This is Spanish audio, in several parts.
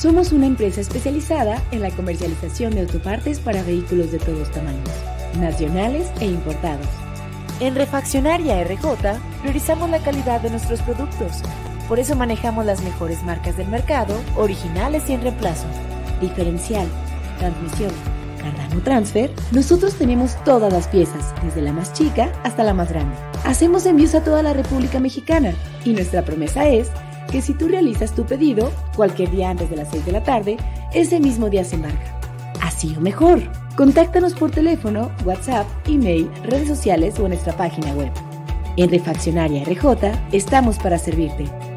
Somos una empresa especializada en la comercialización de autopartes para vehículos de todos tamaños, nacionales e importados. En Refaccionaria RJ priorizamos la calidad de nuestros productos. Por eso manejamos las mejores marcas del mercado, originales y en reemplazo. Diferencial, transmisión, Cardano Transfer, nosotros tenemos todas las piezas, desde la más chica hasta la más grande. Hacemos envíos a toda la República Mexicana y nuestra promesa es que si tú realizas tu pedido cualquier día antes de las 6 de la tarde, ese mismo día se embarca. Así o mejor. Contáctanos por teléfono, WhatsApp, email, redes sociales o en nuestra página web. En Refaccionaria RJ estamos para servirte.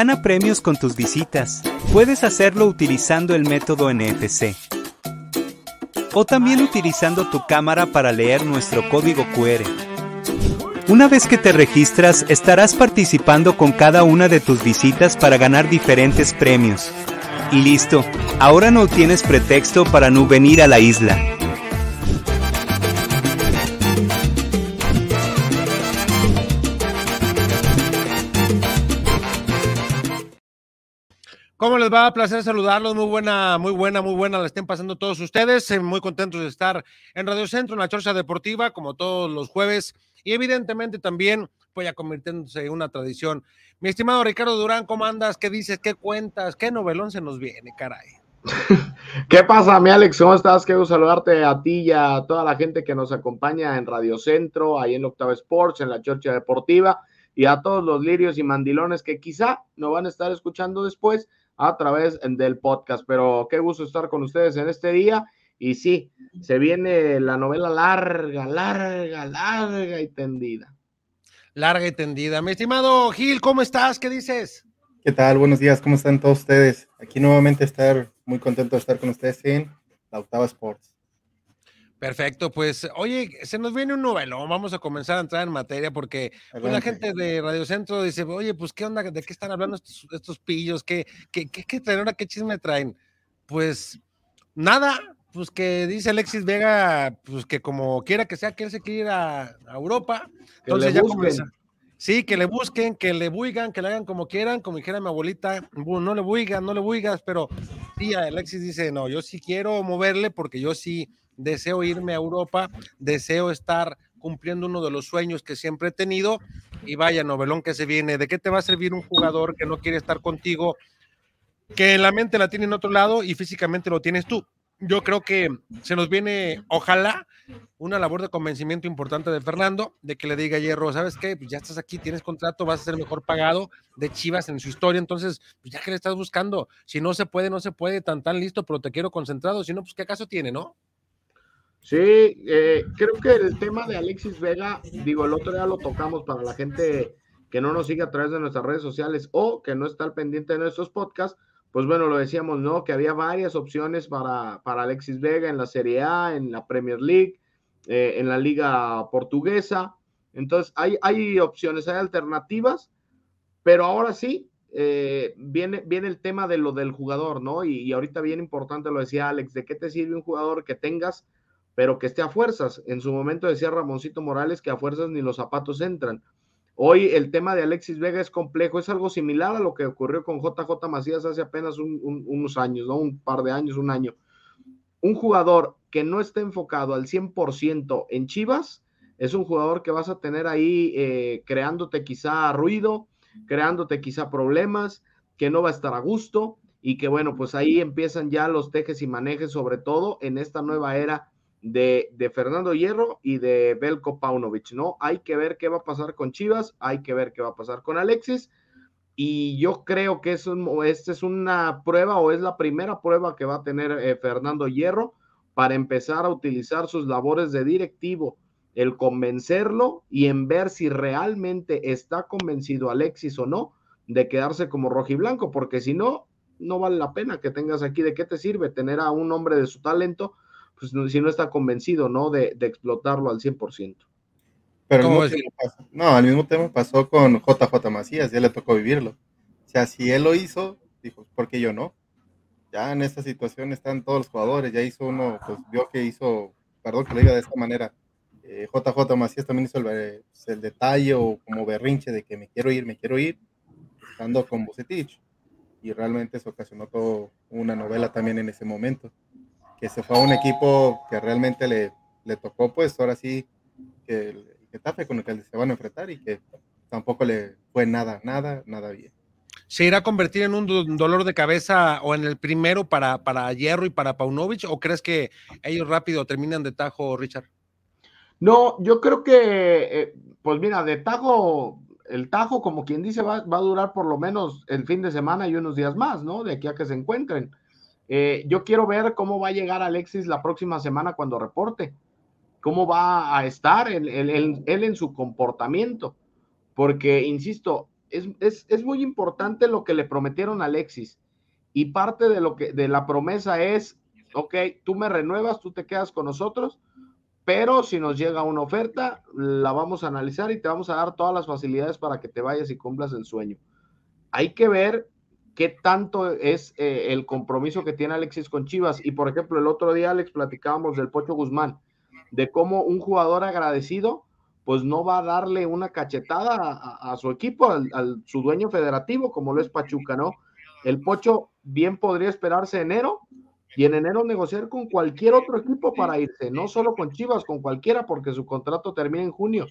Gana premios con tus visitas. Puedes hacerlo utilizando el método NFC. O también utilizando tu cámara para leer nuestro código QR. Una vez que te registras, estarás participando con cada una de tus visitas para ganar diferentes premios. Y listo, ahora no tienes pretexto para no venir a la isla. ¿Cómo les va? Placer saludarlos. Muy buena, muy buena, muy buena. La estén pasando todos ustedes. Eh, muy contentos de estar en Radio Centro, en la Chorcha Deportiva, como todos los jueves. Y evidentemente también, pues ya convirtiéndose en una tradición. Mi estimado Ricardo Durán, ¿cómo andas? ¿Qué dices? ¿Qué cuentas? ¿Qué novelón se nos viene, caray? ¿Qué pasa, mi Alex? ¿Cómo estás? Quiero saludarte a ti y a toda la gente que nos acompaña en Radio Centro, ahí en Octava Sports, en la Chorcha Deportiva, y a todos los lirios y mandilones que quizá no van a estar escuchando después a través del podcast. Pero qué gusto estar con ustedes en este día. Y sí, se viene la novela larga, larga, larga y tendida. Larga y tendida. Mi estimado Gil, ¿cómo estás? ¿Qué dices? ¿Qué tal? Buenos días, ¿cómo están todos ustedes? Aquí nuevamente estar muy contento de estar con ustedes en la Octava Sports. Perfecto, pues oye, se nos viene un novelón, vamos a comenzar a entrar en materia porque pues, la gente de Radio Centro dice, oye, pues qué onda, de qué están hablando estos, pillos, ¿Qué, qué, qué, qué traen ahora, qué chisme traen. Pues nada, pues que dice Alexis Vega, pues que como quiera que sea, que él se quiere ir a, Europa, entonces ya comienza. Sí, que le busquen, que le buigan, que le hagan como quieran, como dijera mi abuelita, no le buigan, no le buigas, pero sí, Alexis dice, no, yo sí quiero moverle porque yo sí deseo irme a Europa, deseo estar cumpliendo uno de los sueños que siempre he tenido y vaya novelón que se viene, ¿de qué te va a servir un jugador que no quiere estar contigo, que la mente la tiene en otro lado y físicamente lo tienes tú? Yo creo que se nos viene, ojalá, una labor de convencimiento importante de Fernando, de que le diga a Hierro, ¿sabes qué? Pues ya estás aquí, tienes contrato, vas a ser mejor pagado de Chivas en su historia, entonces, pues ya que le estás buscando, si no se puede, no se puede, tan tan listo, pero te quiero concentrado, si no, pues qué acaso tiene, ¿no? Sí, eh, creo que el tema de Alexis Vega, digo, el otro día lo tocamos para la gente que no nos sigue a través de nuestras redes sociales o que no está al pendiente de nuestros podcasts, pues bueno, lo decíamos, ¿no? Que había varias opciones para, para Alexis Vega en la Serie A, en la Premier League, eh, en la Liga Portuguesa. Entonces, hay, hay opciones, hay alternativas, pero ahora sí, eh, viene, viene el tema de lo del jugador, ¿no? Y, y ahorita bien importante lo decía Alex, ¿de qué te sirve un jugador que tengas pero que esté a fuerzas. En su momento decía Ramoncito Morales que a fuerzas ni los zapatos entran. Hoy el tema de Alexis Vega es complejo, es algo similar a lo que ocurrió con JJ Macías hace apenas unos años, ¿no? Un par de años, un año. Un jugador que no esté enfocado al 100% en Chivas, es un jugador que vas a tener ahí eh, creándote quizá ruido, creándote quizá problemas, que no va a estar a gusto y que bueno, pues ahí empiezan ya los tejes y manejes, sobre todo en esta nueva era de, Fernando Hierro y de Belko Paunovic, ¿no? Hay que ver qué va a pasar con Chivas, hay que ver qué va a pasar con Alexis. Y yo creo que es esta es una prueba o es la primera prueba que va a tener eh, Fernando Hierro para empezar a utilizar sus labores de directivo, el convencerlo y en ver si realmente está convencido Alexis o no de quedarse como rojiblanco, porque si no, no vale la pena que tengas aquí. ¿De qué te sirve tener a un hombre de su talento? Pues si no está convencido, ¿no? De, de explotarlo al 100%. Pero no, al mismo tiempo pasó con JJ Macías, ya le tocó vivirlo. O sea, si él lo hizo, dijo, ¿por qué yo no? Ya en esta situación están todos los jugadores, ya hizo uno, pues vio que hizo, perdón que lo diga de esta manera, JJ eh, Macías también hizo el, pues, el, detalle o como berrinche de que me quiero ir, me quiero ir, estando con Bucetich. Y realmente eso ocasionó todo una novela también en ese momento, que se fue a un equipo que realmente le, le tocó, pues ahora sí, que Getafe con el que se van a enfrentar y que tampoco le fue nada, nada, nada bien. ¿Se irá a convertir en un dolor de cabeza o en el primero para, para Hierro y para Paunovic? ¿O crees que ellos rápido terminan de tajo, Richard? No, yo creo que, eh, pues mira, de tajo, el tajo, como quien dice, va, va, a durar por lo menos el fin de semana y unos días más, ¿no? De aquí a que se encuentren. Eh, yo quiero ver cómo va a llegar Alexis la próxima semana cuando reporte cómo va a estar él, en su comportamiento. Porque, insisto, es, muy importante lo que le prometieron a Alexis. Y parte de lo que de la promesa es, ok, tú me renuevas, tú te quedas con nosotros, pero si nos llega una oferta, la vamos a analizar y te vamos a dar todas las facilidades para que te vayas y cumplas el sueño. Hay que ver qué tanto es eh, el compromiso que tiene Alexis con Chivas. Y por ejemplo, el otro día, Alex, platicábamos del Pocho Guzmán de cómo un jugador agradecido pues no va a darle una cachetada a, su equipo, al, su dueño federativo, como lo es Pachuca, ¿no? El Pocho bien podría esperarse enero y en enero negociar con cualquier otro equipo para irse, no solo con Chivas, con cualquiera, porque su contrato termina en junio.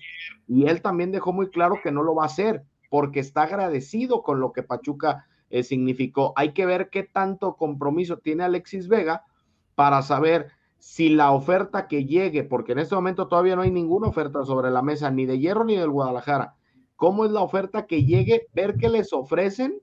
Y él también dejó muy claro que no lo va a hacer, porque está agradecido con lo que Pachuca eh, significó. Hay que ver qué tanto compromiso tiene Alexis Vega para saber si la oferta que llegue, porque en este momento todavía no hay ninguna oferta sobre la mesa, ni de Hierro ni del Guadalajara, cómo es la oferta que llegue, ver qué les ofrecen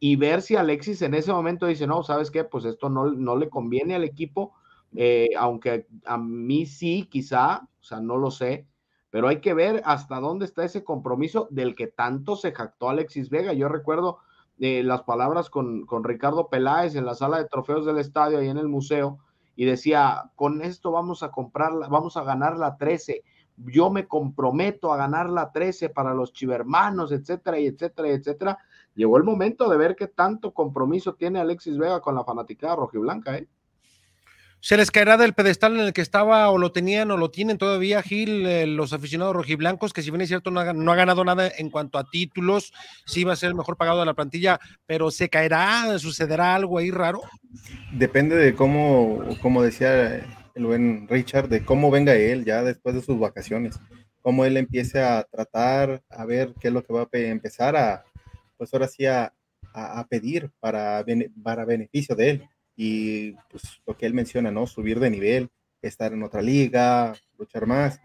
y ver si Alexis en ese momento dice, no, ¿sabes qué? Pues esto no, no le conviene al equipo, eh, aunque a mí sí, quizá, o sea, no lo sé, pero hay que ver hasta dónde está ese compromiso del que tanto se jactó Alexis Vega. Yo recuerdo eh, las palabras con, con Ricardo Peláez en la sala de trofeos del estadio, ahí en el museo, y decía, con esto vamos a comprarla, vamos a ganar la 13, yo me comprometo a ganar la 13 para los chivermanos, etcétera, y etcétera, etcétera. Llegó el momento de ver qué tanto compromiso tiene Alexis Vega con la fanaticada rojiblanca, ¿eh? ¿Se les caerá del pedestal en el que estaba o lo tenían o lo tienen todavía, Gil, eh, los aficionados rojiblancos, que si bien es cierto no ha, no ha, ganado nada en cuanto a títulos, sí va a ser el mejor pagado de la plantilla, pero ¿se caerá? ¿Sucederá algo ahí raro? Depende de cómo, como decía el buen Richard, de cómo venga él ya después de sus vacaciones, cómo él empiece a tratar, a ver qué es lo que va a empezar a, pues ahora sí, a, a pedir para, para beneficio de él y pues lo que él menciona, ¿no? Subir de nivel, estar en otra liga, luchar más.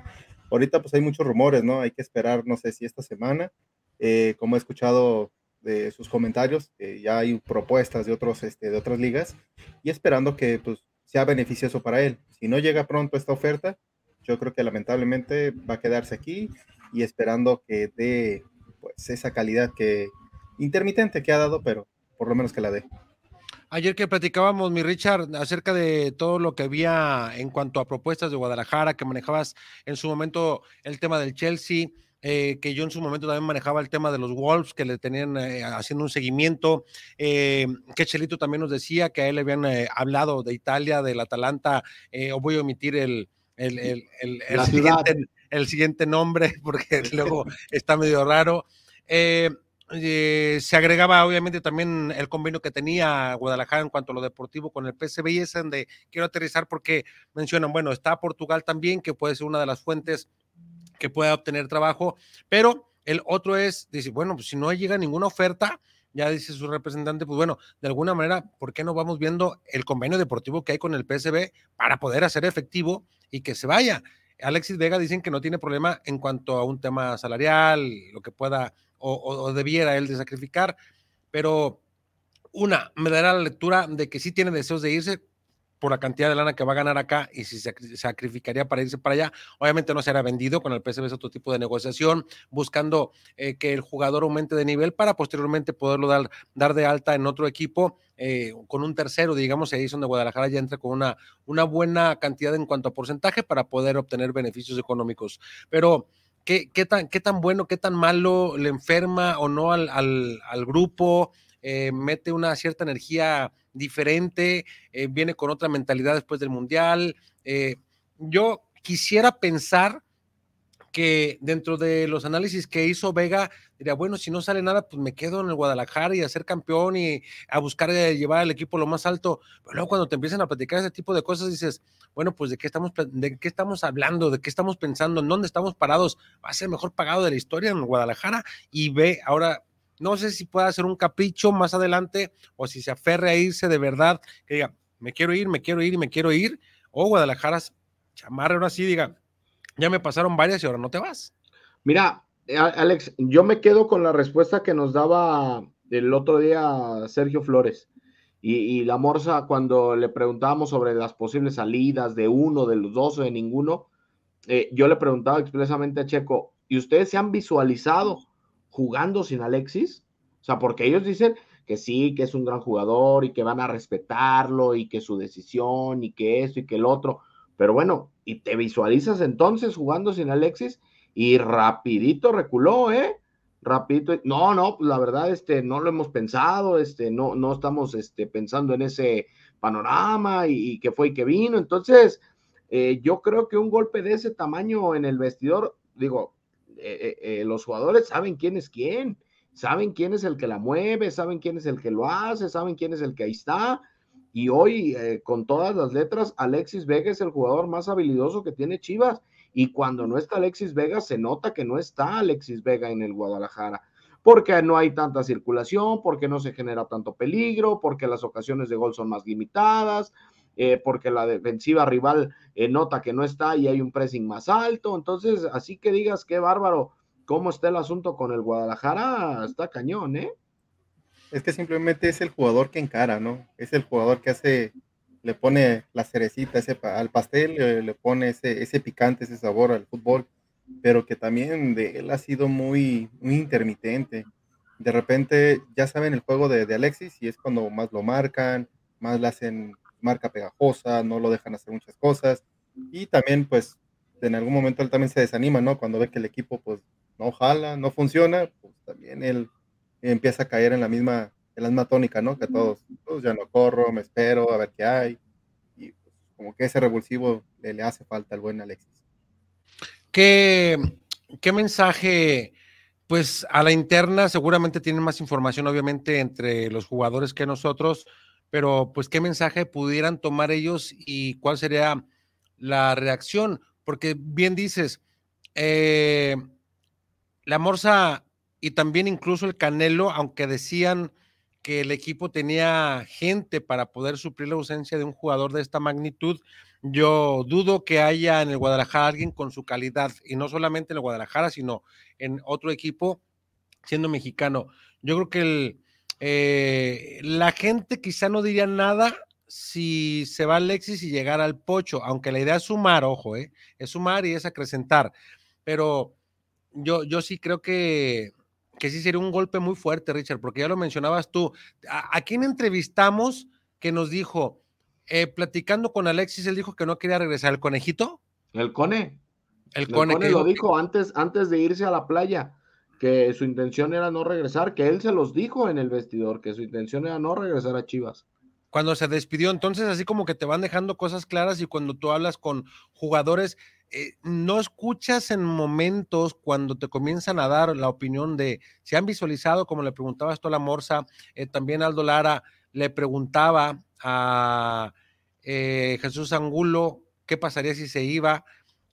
Ahorita pues hay muchos rumores, ¿no? Hay que esperar, no sé si esta semana, eh, como he escuchado de sus comentarios, ya hay propuestas de, otros, este, de otras ligas y esperando que pues sea beneficioso para él. Si no llega pronto esta oferta, yo creo que lamentablemente va a quedarse aquí y esperando que dé pues esa calidad que intermitente que ha dado, pero por lo menos que la dé. Ayer que platicábamos, mi Richard, acerca de todo lo que había en cuanto a propuestas de Guadalajara, que manejabas en su momento el tema del Chelsea, eh, que yo en su momento también manejaba el tema de los Wolves, que le tenían eh, haciendo un seguimiento, eh, que Chelito también nos decía que a él le habían hablado de Italia, del Atalanta, eh, o voy a omitir el, el, el, el siguiente, siguiente, nombre porque luego está medio raro. Eh, eh, se agregaba obviamente también el convenio que tenía Guadalajara en cuanto a lo deportivo con el PSV y es donde quiero aterrizar porque mencionan, bueno, está Portugal también, que puede ser una de las fuentes que pueda obtener trabajo, pero el otro es, dice, bueno, pues si no llega ninguna oferta, ya dice su representante, pues bueno, de alguna manera, ¿por qué no vamos viendo el convenio deportivo que hay con el PSB para poder hacer efectivo y que se vaya? Alexis Vega dicen que no tiene problema en cuanto a un tema salarial, lo que pueda o, debiera él de sacrificar, pero una, me dará la lectura de que sí tiene deseos de irse, por la cantidad de lana que va a ganar acá y si sacrificaría para irse para allá, obviamente no será vendido, con el PSV es otro tipo de negociación, buscando eh, que el jugador aumente de nivel para posteriormente poderlo dar, dar de alta en otro equipo, eh, con un tercero, digamos, ahí es donde Guadalajara ya entra con una, una buena cantidad en cuanto a porcentaje para poder obtener beneficios económicos. Pero, ¿qué, qué, tan, qué tan bueno, qué tan malo le enferma o no al, al, grupo? Eh, mete una cierta energía diferente, eh, viene con otra mentalidad después del Mundial. Eh, yo quisiera pensar que dentro de los análisis que hizo Vega, diría, bueno, si no sale nada, pues me quedo en el Guadalajara y a ser campeón y a buscar llevar al equipo lo más alto. Pero luego cuando te empiezan a platicar ese tipo de cosas, dices, bueno, pues de qué estamos, de qué estamos hablando, de qué estamos pensando, en dónde estamos parados. Va a ser mejor pagado de la historia en Guadalajara y ve ahora no sé si pueda ser un capricho más adelante o si se aferre a irse de verdad, que diga, me quiero ir, me quiero ir y me quiero ir. O Guadalajara chamarre ahora sí diga, ya me pasaron varias y ahora no te vas. Mira, eh, Alex, yo me quedo con la respuesta que nos daba el otro día Sergio Flores. Y, la Morsa, cuando le preguntábamos sobre las posibles salidas de uno, de los dos o de ninguno, eh, yo le preguntaba expresamente a Checo, ¿y ustedes se han visualizado jugando sin Alexis? O sea, porque ellos dicen que sí, que es un gran jugador y que van a respetarlo y que su decisión y que esto y que el otro. Pero bueno, y te visualizas entonces jugando sin Alexis y rapidito reculó, ¿eh? Rapidito. No, no, pues la verdad, este, no lo hemos pensado, este, no, no estamos, este, pensando en ese panorama y, que fue y que vino. Entonces, eh, yo creo que un golpe de ese tamaño en el vestidor, digo, eh, eh, los jugadores saben quién es quién, saben quién es el que la mueve, saben quién es el que lo hace, saben quién es el que ahí está. Y hoy, eh, con todas las letras, Alexis Vega es el jugador más habilidoso que tiene Chivas. Y cuando no está Alexis Vega, se nota que no está Alexis Vega en el Guadalajara porque no hay tanta circulación, porque no se genera tanto peligro, porque las ocasiones de gol son más limitadas, eh, porque la defensiva rival eh, nota que no está y hay un pressing más alto. Entonces, así que digas qué bárbaro, cómo está el asunto con el Guadalajara, está cañón, ¿eh? Es que simplemente es el jugador que encara, ¿no? Es el jugador que hace, le pone la cerecita ese, al pastel, le, pone ese, ese picante, ese sabor al fútbol, pero que también de él ha sido muy, muy intermitente. De repente ya saben el juego de, de Alexis y es cuando más lo marcan, más le hacen marca pegajosa, no lo dejan hacer muchas cosas. Y también, pues, en algún momento él también se desanima, ¿no? Cuando ve que el equipo, pues, no jala, no funciona, pues también él empieza a caer en la misma, en la misma tónica, ¿no? Que todos, pues ya no corro, me espero a ver qué hay. Y pues, como que ese revulsivo le, le hace falta al buen Alexis. ¿Qué, qué mensaje? Pues a la interna seguramente tienen más información, obviamente, entre los jugadores que nosotros, pero pues qué mensaje pudieran tomar ellos y cuál sería la reacción, porque bien dices, eh, la Morsa y también incluso el Canelo, aunque decían que el equipo tenía gente para poder suplir la ausencia de un jugador de esta magnitud, yo dudo que haya en el Guadalajara alguien con su calidad, y no solamente en el Guadalajara, sino en otro equipo, siendo mexicano. Yo creo que el, eh, la gente quizá no diría nada si se va Alexis y llegar al pocho, aunque la idea es sumar, ojo, eh, es sumar y es acrecentar. Pero yo, yo sí creo que, que sí sería un golpe muy fuerte, Richard, porque ya lo mencionabas tú. ¿A, quién entrevistamos que nos dijo, eh, platicando con Alexis, él dijo que no quería regresar? ¿El conejito? El cone. El cone, el cone lo dijo antes, antes de irse a la playa que su intención era no regresar, que él se los dijo en el vestidor, que su intención era no regresar a Chivas. Cuando se despidió, entonces así como que te van dejando cosas claras y cuando tú hablas con jugadores, eh, no escuchas en momentos cuando te comienzan a dar la opinión de si han visualizado, como le preguntaba esto a la Morsa, eh, también Aldo Lara le preguntaba a eh, Jesús Angulo qué pasaría si se iba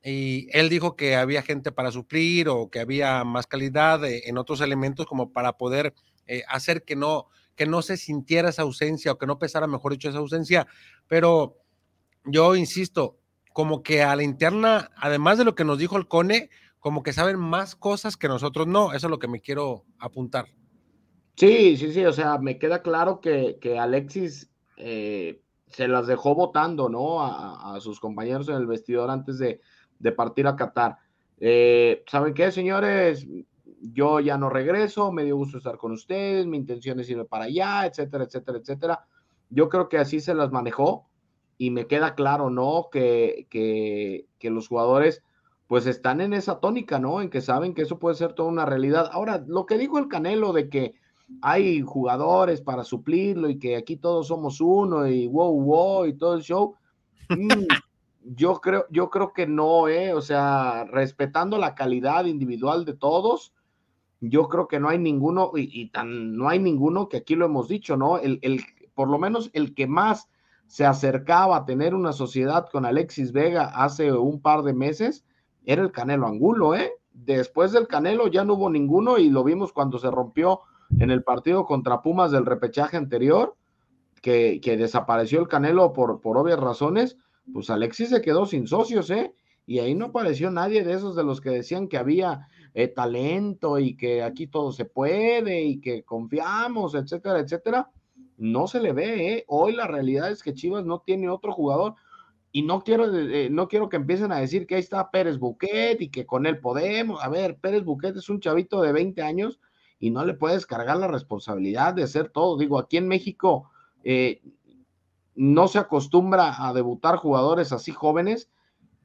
y él dijo que había gente para suplir o que había más calidad en otros elementos como para poder eh, hacer que no, que no se sintiera esa ausencia o que no pesara, mejor dicho, esa ausencia. Pero yo insisto, como que a la interna, además de lo que nos dijo el Cone, como que saben más cosas que nosotros no. Eso es lo que me quiero apuntar. Sí, sí, sí, o sea, me queda claro que, Alexis eh, se las dejó votando, ¿no? A, sus compañeros en el vestidor antes de, partir a Qatar. Eh, ¿Saben qué, señores? Yo ya no regreso, me dio gusto estar con ustedes, mi intención es irme para allá, etcétera, etcétera, etcétera. Yo creo que así se las manejó y me queda claro, ¿no? Que, que, que los jugadores pues están en esa tónica, ¿no? En que saben que eso puede ser toda una realidad. Ahora, lo que dijo el Canelo de que hay jugadores para suplirlo y que aquí todos somos uno y wow, wow y todo el show. Mm, yo creo, yo creo que no, ¿eh? O sea, respetando la calidad individual de todos, yo creo que no hay ninguno, y, tan no hay ninguno que aquí lo hemos dicho, ¿no? El, el, por lo menos el que más se acercaba a tener una sociedad con Alexis Vega hace un par de meses era el Canelo Angulo, ¿eh? Después del Canelo ya no hubo ninguno y lo vimos cuando se rompió en el partido contra Pumas del repechaje anterior, que, desapareció el Canelo por, por obvias razones, pues Alexis se quedó sin socios, ¿eh? Y ahí no apareció nadie de esos de los que decían que había eh, talento y que aquí todo se puede y que confiamos, etcétera, etcétera. No se le ve, ¿eh? Hoy la realidad es que Chivas no tiene otro jugador y no quiero, eh, no quiero que empiecen a decir que ahí está Pérez Buquet y que con él podemos. A ver, Pérez Buquet es un chavito de 20 años y no le puedes cargar la responsabilidad de hacer todo. Digo, aquí en México eh, no se acostumbra a debutar jugadores así jóvenes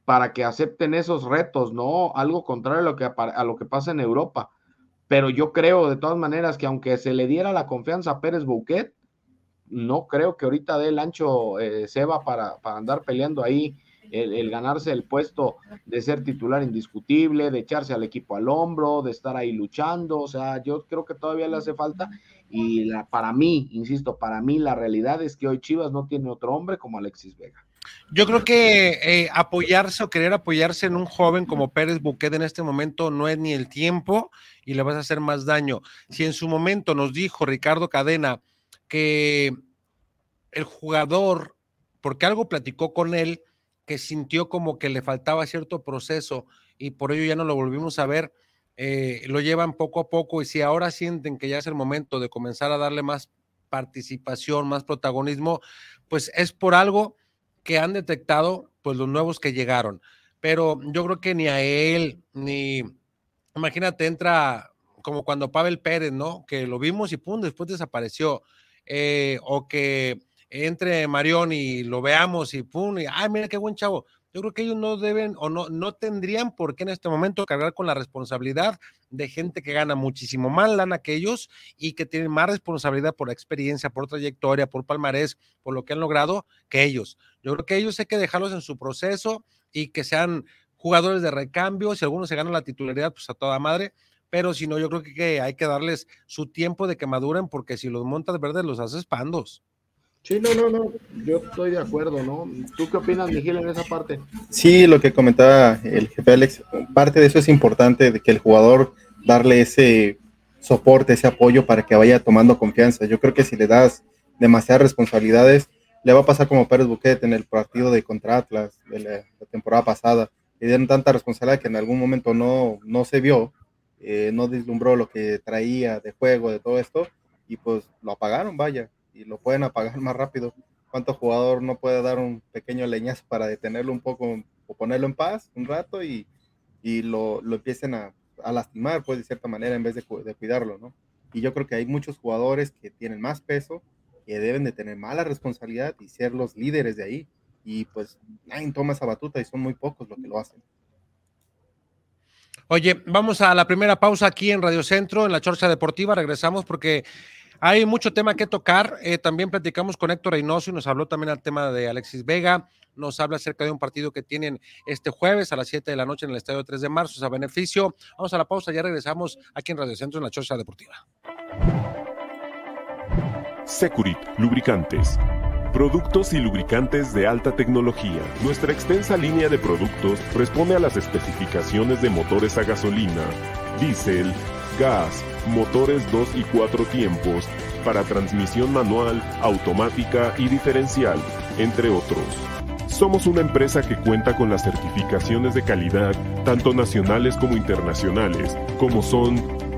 para que acepten esos retos, ¿no? Algo contrario a lo que, a lo que pasa en Europa. Pero yo creo de todas maneras que aunque se le diera la confianza a Pérez Bouquet, no creo que ahorita dé el ancho eh, Seba para, para andar peleando ahí el, ganarse el puesto de ser titular indiscutible, de echarse al equipo al hombro, de estar ahí luchando. O sea, yo creo que todavía le hace falta. Y la, para mí, insisto, para mí la realidad es que hoy Chivas no tiene otro hombre como Alexis Vega. Yo creo que eh, apoyarse o querer apoyarse en un joven como Pérez Buquet en este momento no es ni el tiempo y le vas a hacer más daño. Si en su momento nos dijo Ricardo Cadena que el jugador, porque algo platicó con él, que sintió como que le faltaba cierto proceso y por ello ya no lo volvimos a ver, eh, lo llevan poco a poco y si ahora sienten que ya es el momento de comenzar a darle más participación, más protagonismo, pues es por algo que han detectado pues los nuevos que llegaron. Pero yo creo que ni a él, ni, imagínate, entra como cuando Pavel Pérez, ¿no? Que lo vimos y pum, después desapareció. Eh, o que entre Marión y lo veamos y pum, y ay, mira qué buen chavo. Yo creo que ellos no deben o no, no tendrían por qué en este momento cargar con la responsabilidad de gente que gana muchísimo más lana que ellos y que tienen más responsabilidad por experiencia, por trayectoria, por palmarés, por lo que han logrado que ellos. Yo creo que ellos hay que dejarlos en su proceso y que sean jugadores de recambio. Si algunos se ganan la titularidad, pues a toda madre. Pero si no, yo creo que hay que darles su tiempo de que maduren, porque si los montas verdes, los haces pandos. Sí, no, no, no, yo estoy de acuerdo, ¿no? ¿Tú qué opinas, Miguel, en esa parte? Sí, lo que comentaba el jefe Alex, parte de eso es importante, de que el jugador darle ese soporte, ese apoyo para que vaya tomando confianza. Yo creo que si le das demasiadas responsabilidades, le va a pasar como Pérez Buquet en el partido de contra Atlas de la, temporada pasada. Le dieron tanta responsabilidad que en algún momento no, no se vio, eh, no deslumbró lo que traía de juego, de todo esto, y pues lo apagaron, vaya y lo pueden apagar más rápido. ¿Cuánto jugador no puede dar un pequeño leñazo para detenerlo un poco o ponerlo en paz un rato y, y lo, lo, empiecen a, a, lastimar, pues de cierta manera, en vez de, de, cuidarlo, ¿no? Y yo creo que hay muchos jugadores que tienen más peso, que deben de tener mala responsabilidad y ser los líderes de ahí. Y pues nadie toma esa batuta y son muy pocos los que lo hacen. Oye, vamos a la primera pausa aquí en Radio Centro, en la Chorcha Deportiva. Regresamos porque hay mucho tema que tocar. Eh, también platicamos con Héctor Reynoso y nos habló también al tema de Alexis Vega. Nos habla acerca de un partido que tienen este jueves a las 7 de la noche en el Estadio 3 de marzo, a beneficio. Vamos a la pausa, ya regresamos aquí en Radio Centro en la Chorcha Deportiva. Securit, lubricantes. Productos y lubricantes de alta tecnología. Nuestra extensa línea de productos responde a las especificaciones de motores a gasolina, diésel, gas, motores 2 y 4 tiempos, para transmisión manual, automática y diferencial, entre otros. Somos una empresa que cuenta con las certificaciones de calidad, tanto nacionales como internacionales, como son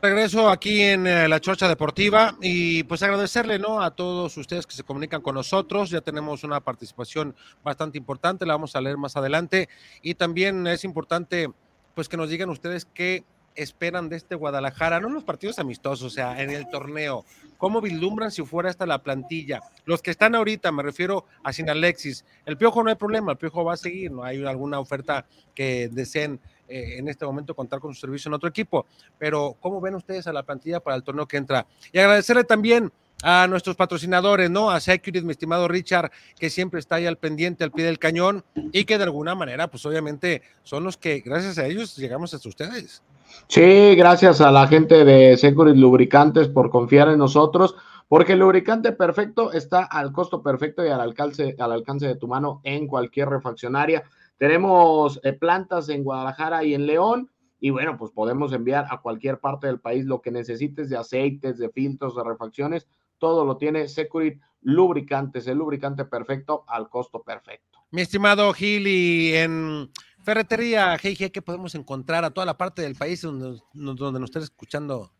Regreso aquí en eh, la Chorcha Deportiva y pues agradecerle ¿no? a todos ustedes que se comunican con nosotros. Ya tenemos una participación bastante importante, la vamos a leer más adelante. Y también es importante pues que nos digan ustedes qué esperan de este Guadalajara, no los partidos amistosos, o sea, en el torneo. ¿Cómo vislumbran si fuera hasta la plantilla? Los que están ahorita, me refiero a Sin Alexis. El Piojo no hay problema, el Piojo va a seguir, no hay alguna oferta que deseen eh, en este momento contar con su servicio en otro equipo. Pero, ¿cómo ven ustedes a la plantilla para el torneo que entra? Y agradecerle también a nuestros patrocinadores, ¿no? A Security, mi estimado Richard, que siempre está ahí al pendiente, al pie del cañón, y que de alguna manera, pues obviamente son los que, gracias a ellos, llegamos hasta ustedes. Sí, gracias a la gente de Security Lubricantes por confiar en nosotros, porque el lubricante perfecto está al costo perfecto y al alcance, al alcance de tu mano en cualquier refaccionaria. Tenemos eh, plantas en Guadalajara y en León. Y bueno, pues podemos enviar a cualquier parte del país lo que necesites de aceites, de filtros, de refacciones. Todo lo tiene Securit Lubricantes, el lubricante perfecto al costo perfecto. Mi estimado Gil, en Ferretería GIG, ¿qué podemos encontrar a toda la parte del país donde, donde nos estén escuchando?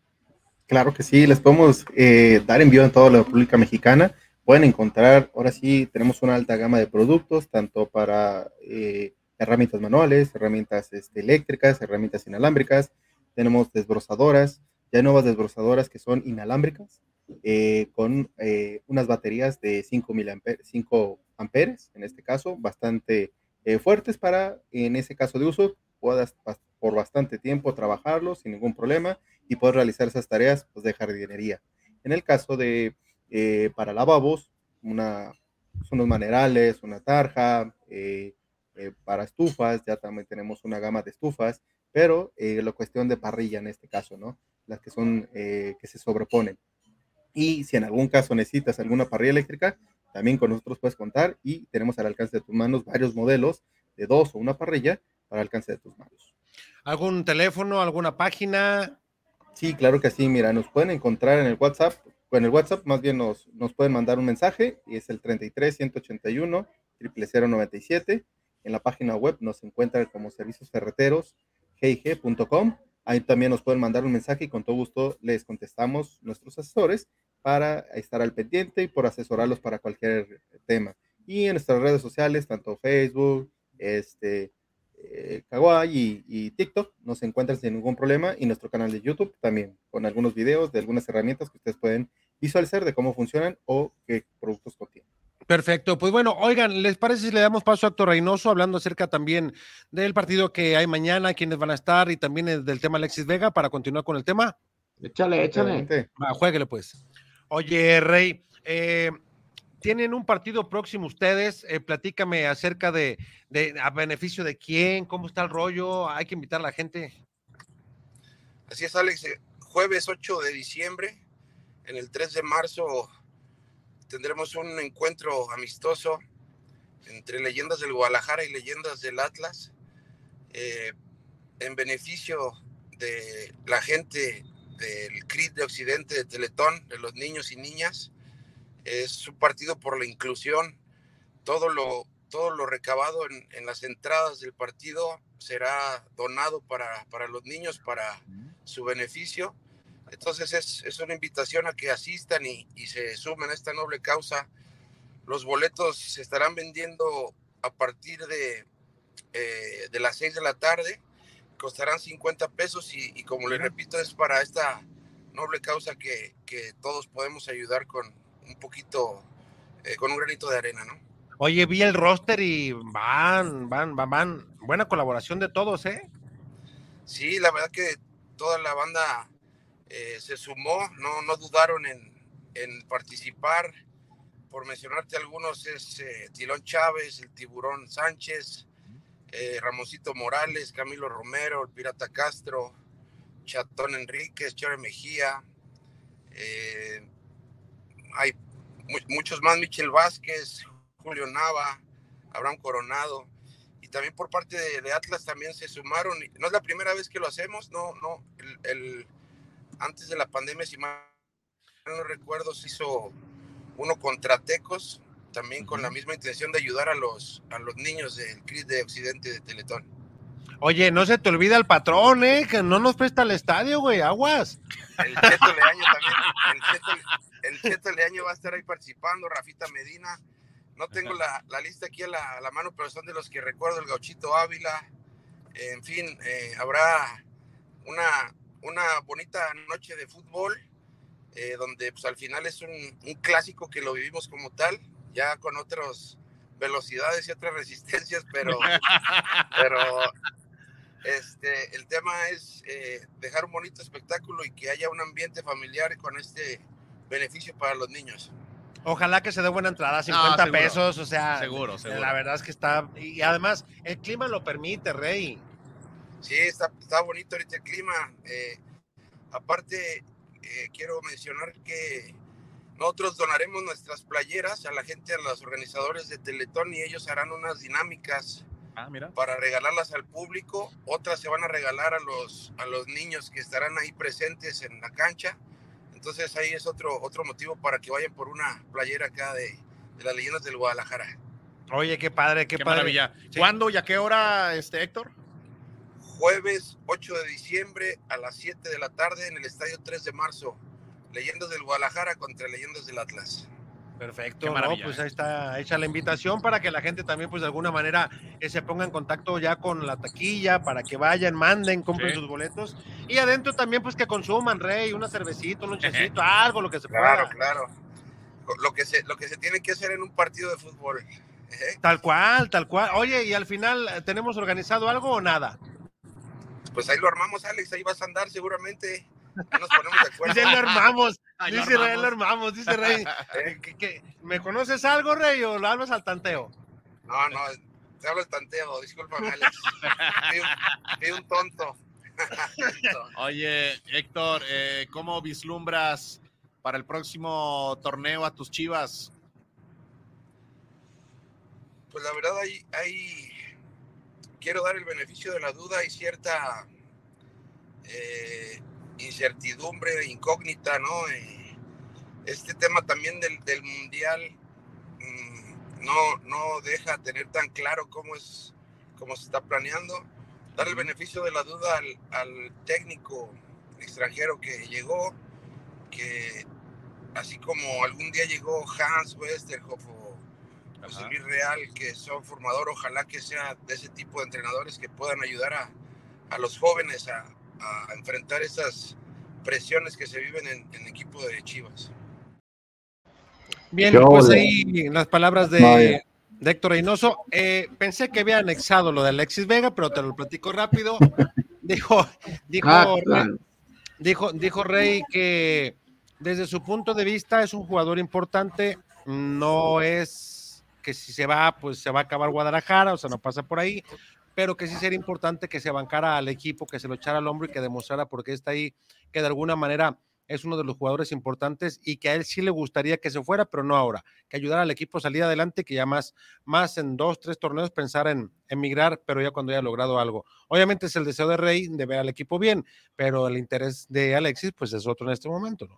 Claro que sí, les podemos eh, dar envío en toda la República Mexicana pueden encontrar, ahora sí, tenemos una alta gama de productos, tanto para eh, herramientas manuales, herramientas este, eléctricas, herramientas inalámbricas, tenemos desbrozadoras, ya nuevas desbrozadoras que son inalámbricas, eh, con eh, unas baterías de 5, amperes, 5 amperes, en este caso, bastante fuertes para, en ese caso de uso, puedas por bastante tiempo trabajarlo sin ningún problema y poder realizar esas tareas pues, de jardinería. En el caso de eh, para lavabos, una, unos manerales, una tarja, eh, eh, para estufas, ya también tenemos una gama de estufas, pero la cuestión de parrilla en este caso, ¿no? Las que son, que se sobreponen. Y si en algún caso necesitas alguna parrilla eléctrica, también con nosotros puedes contar y tenemos al alcance de tus manos varios modelos de dos o una parrilla para alcance de tus manos. ¿Algún teléfono, alguna página? Sí, claro que sí. Mira, nos pueden encontrar en el WhatsApp en el WhatsApp más bien nos, pueden mandar un mensaje y es el 33 181 097. En la página web nos encuentran como servicios ferreteros gig.com. Ahí también nos pueden mandar un mensaje y con todo gusto les contestamos nuestros asesores para estar al pendiente y por asesorarlos para cualquier tema. Y en nuestras redes sociales, tanto Facebook, este, eh, Kawaii y, TikTok nos encuentran sin ningún problema y nuestro canal de YouTube también con algunos videos de algunas herramientas que ustedes pueden visualizar de cómo funcionan o qué productos contienen. Perfecto, pues bueno, oigan, ¿les parece si le damos paso a Héctor Reynoso hablando acerca también del partido que hay mañana, quiénes van a estar y también del tema Alexis Vega para continuar con el tema? Échale, échale. Va, jueguele pues. Oye, Rey, eh, tienen un partido próximo ustedes, eh, platícame acerca de, a beneficio de quién, cómo está el rollo, hay que invitar a la gente. Así es, Alex, eh, jueves 8 de diciembre, en el 3 de marzo tendremos un encuentro amistoso entre leyendas del Guadalajara y leyendas del Atlas, eh, en beneficio de la gente del CRIT de Occidente de Teletón, de los niños y niñas es un partido por la inclusión. Todo lo, todo lo recabado en, las entradas del partido será donado para, los niños, para su beneficio. Entonces es, una invitación a que asistan y, se sumen a esta noble causa. Los boletos se estarán vendiendo a partir de, eh, de las 6 de la tarde. Costarán 50 pesos y, como les repito, es para esta noble causa que, que todos podemos ayudar con, un poquito eh, con un granito de arena, ¿no? Oye, vi el roster y van, van, van, van. Buena colaboración de todos, ¿eh? Sí, la verdad que toda la banda eh, se sumó, no, no dudaron en, en, participar. Por mencionarte algunos, es eh, Tilón Chávez, el Tiburón Sánchez, eh, Ramoncito Morales, Camilo Romero, el Pirata Castro, Chatón Enríquez, Chore Mejía, eh, hay muchos más, Michel Vázquez, Julio Nava, Abraham Coronado, y también por parte de, Atlas también se sumaron, no es la primera vez que lo hacemos, no, no, el, antes de la pandemia, si mal no recuerdo, se hizo uno contra Tecos, también con la misma intención de ayudar a los, a los niños del CRIS de Occidente de Teletón. Oye, no se te olvida el patrón, ¿eh? Que no nos presta el estadio, güey, aguas. El Cheto Leaño también, el Cheto, Leaño va a estar ahí participando, Rafita Medina. No tengo la, lista aquí a la, mano, pero son de los que recuerdo, el Gauchito Ávila. en fin, eh, habrá una, una bonita noche de fútbol, eh, donde pues al final es un, un clásico que lo vivimos como tal ya con otras velocidades y otras resistencias, pero, pero este, el tema es eh, dejar un bonito espectáculo y que haya un ambiente familiar con este beneficio para los niños. Ojalá que se dé buena entrada, 50 pesos, o sea, seguro, seguro. La verdad es que está, y además el clima lo permite, Rey. Sí, está, está bonito ahorita el clima. Eh, aparte, eh, quiero mencionar que nosotros donaremos nuestras playeras a la gente, a los organizadores de Teletón y ellos harán unas dinámicas ah, para regalarlas al público. Otras se van a regalar a los, a los niños que estarán ahí presentes en la cancha. Entonces ahí es otro, otro motivo para que vayan por una playera acá de, las leyendas del Guadalajara. Oye, qué padre, qué, padre. maravilla. ¿Cuándo y a qué hora, este Héctor? Jueves 8 de diciembre a las 7 de la tarde en el Estadio 3 de marzo. Leyendas del Guadalajara contra Leyendas del Atlas. Perfecto, pues ahí está hecha la invitación para que la gente también, pues de alguna manera, eh, se ponga en contacto ya con la taquilla, para que vayan, manden, compren sus boletos. Y adentro también, pues que consuman, Rey, una cervecita, un lonchecito, algo, lo que se pueda. Claro, claro. Lo que, se, lo que se tiene que hacer en un partido de fútbol. ¿eh? Tal cual, tal cual. Oye, y al final, ¿tenemos organizado algo o nada? Pues ahí lo armamos, Alex, ahí vas a andar seguramente nos ponemos de acuerdo. Dice, lo armamos. dice Rey, lo armamos. Dice Rey. ¿Eh? me conoces algo, Rey, o lo hablas al tanteo? No, no, te hablo al tanteo. Discúlpame, Alex. Fui un, tonto. Oye, Héctor, eh, ¿cómo vislumbras para el próximo torneo a tus chivas? Pues la verdad, hay, hay quiero dar el beneficio de la duda y cierta eh, incertidumbre, incógnita, ¿no? Eh, este tema también del, del mundial mm, no, no deja tener tan claro cómo es, cómo se está planeando. Dar el beneficio de la duda al, al técnico extranjero que llegó, que así como algún día llegó Hans Westerhoff o José Luis Real, que son formador, ojalá que sea de ese tipo de entrenadores que puedan ayudar a, a los jóvenes a, a enfrentar esas presiones que se viven en, el equipo de Chivas. Bien, pues ahí las palabras de, Héctor Reynoso. Eh, pensé que había anexado lo de Alexis Vega, pero te lo platico rápido. dijo, dijo, ah, dijo, dijo Rey que desde su punto de vista es un jugador importante, no es que si se va, pues se va a acabar Guadalajara, o sea, no pasa por ahí, pero que sí sería importante que se bancara al equipo, que se lo echara al hombro y que demostrara por qué está ahí, que de alguna manera es uno de los jugadores importantes y que a él sí le gustaría que se fuera, pero no ahora, que ayudara al equipo a salir adelante, que ya más, más en dos, tres torneos pensar en emigrar, pero ya cuando haya logrado algo. Obviamente es el deseo de Rey de ver al equipo bien, pero el interés de Alexis pues es otro en este momento, ¿no?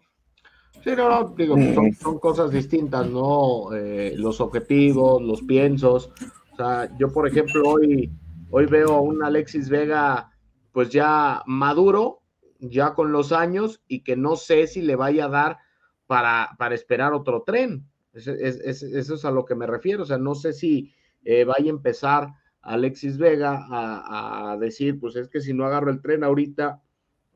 Sí, no, no digo, son, cosas distintas, ¿no? Eh, los objetivos, los piensos. O sea, yo, por ejemplo, hoy Hoy veo a un Alexis Vega pues ya maduro, ya con los años y que no sé si le vaya a dar para, para esperar otro tren. eso es a lo que me refiero. O sea, no sé si eh, vaya a empezar Alexis Vega a, a, decir, pues es que si no agarro el tren ahorita,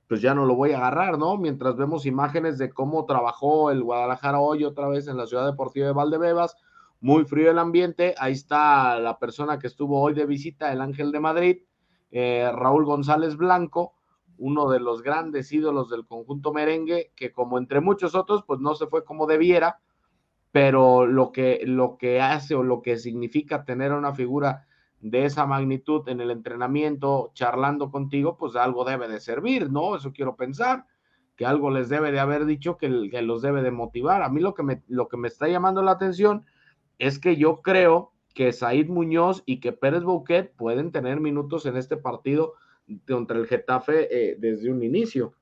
pues ya no lo voy a agarrar, ¿no? Mientras vemos imágenes de cómo trabajó el Guadalajara hoy otra vez en la Ciudad Deportiva de Valdebebas, muy frío el ambiente. Ahí está la persona que estuvo hoy de visita, el Ángel de Madrid, eh, Raúl González Blanco, uno de los grandes ídolos del conjunto merengue, que como entre muchos otros, pues no se fue como debiera, pero lo que, lo que hace o lo que significa tener una figura de esa magnitud en el entrenamiento, charlando contigo, pues algo debe de servir, ¿no? Eso quiero pensar, que algo les debe de haber dicho que, que los debe de motivar. A mí lo que, me, lo que me está llamando la atención es que yo creo que Said Muñoz y que Pérez Bouquet pueden tener minutos en este partido contra el Getafe eh, desde un inicio.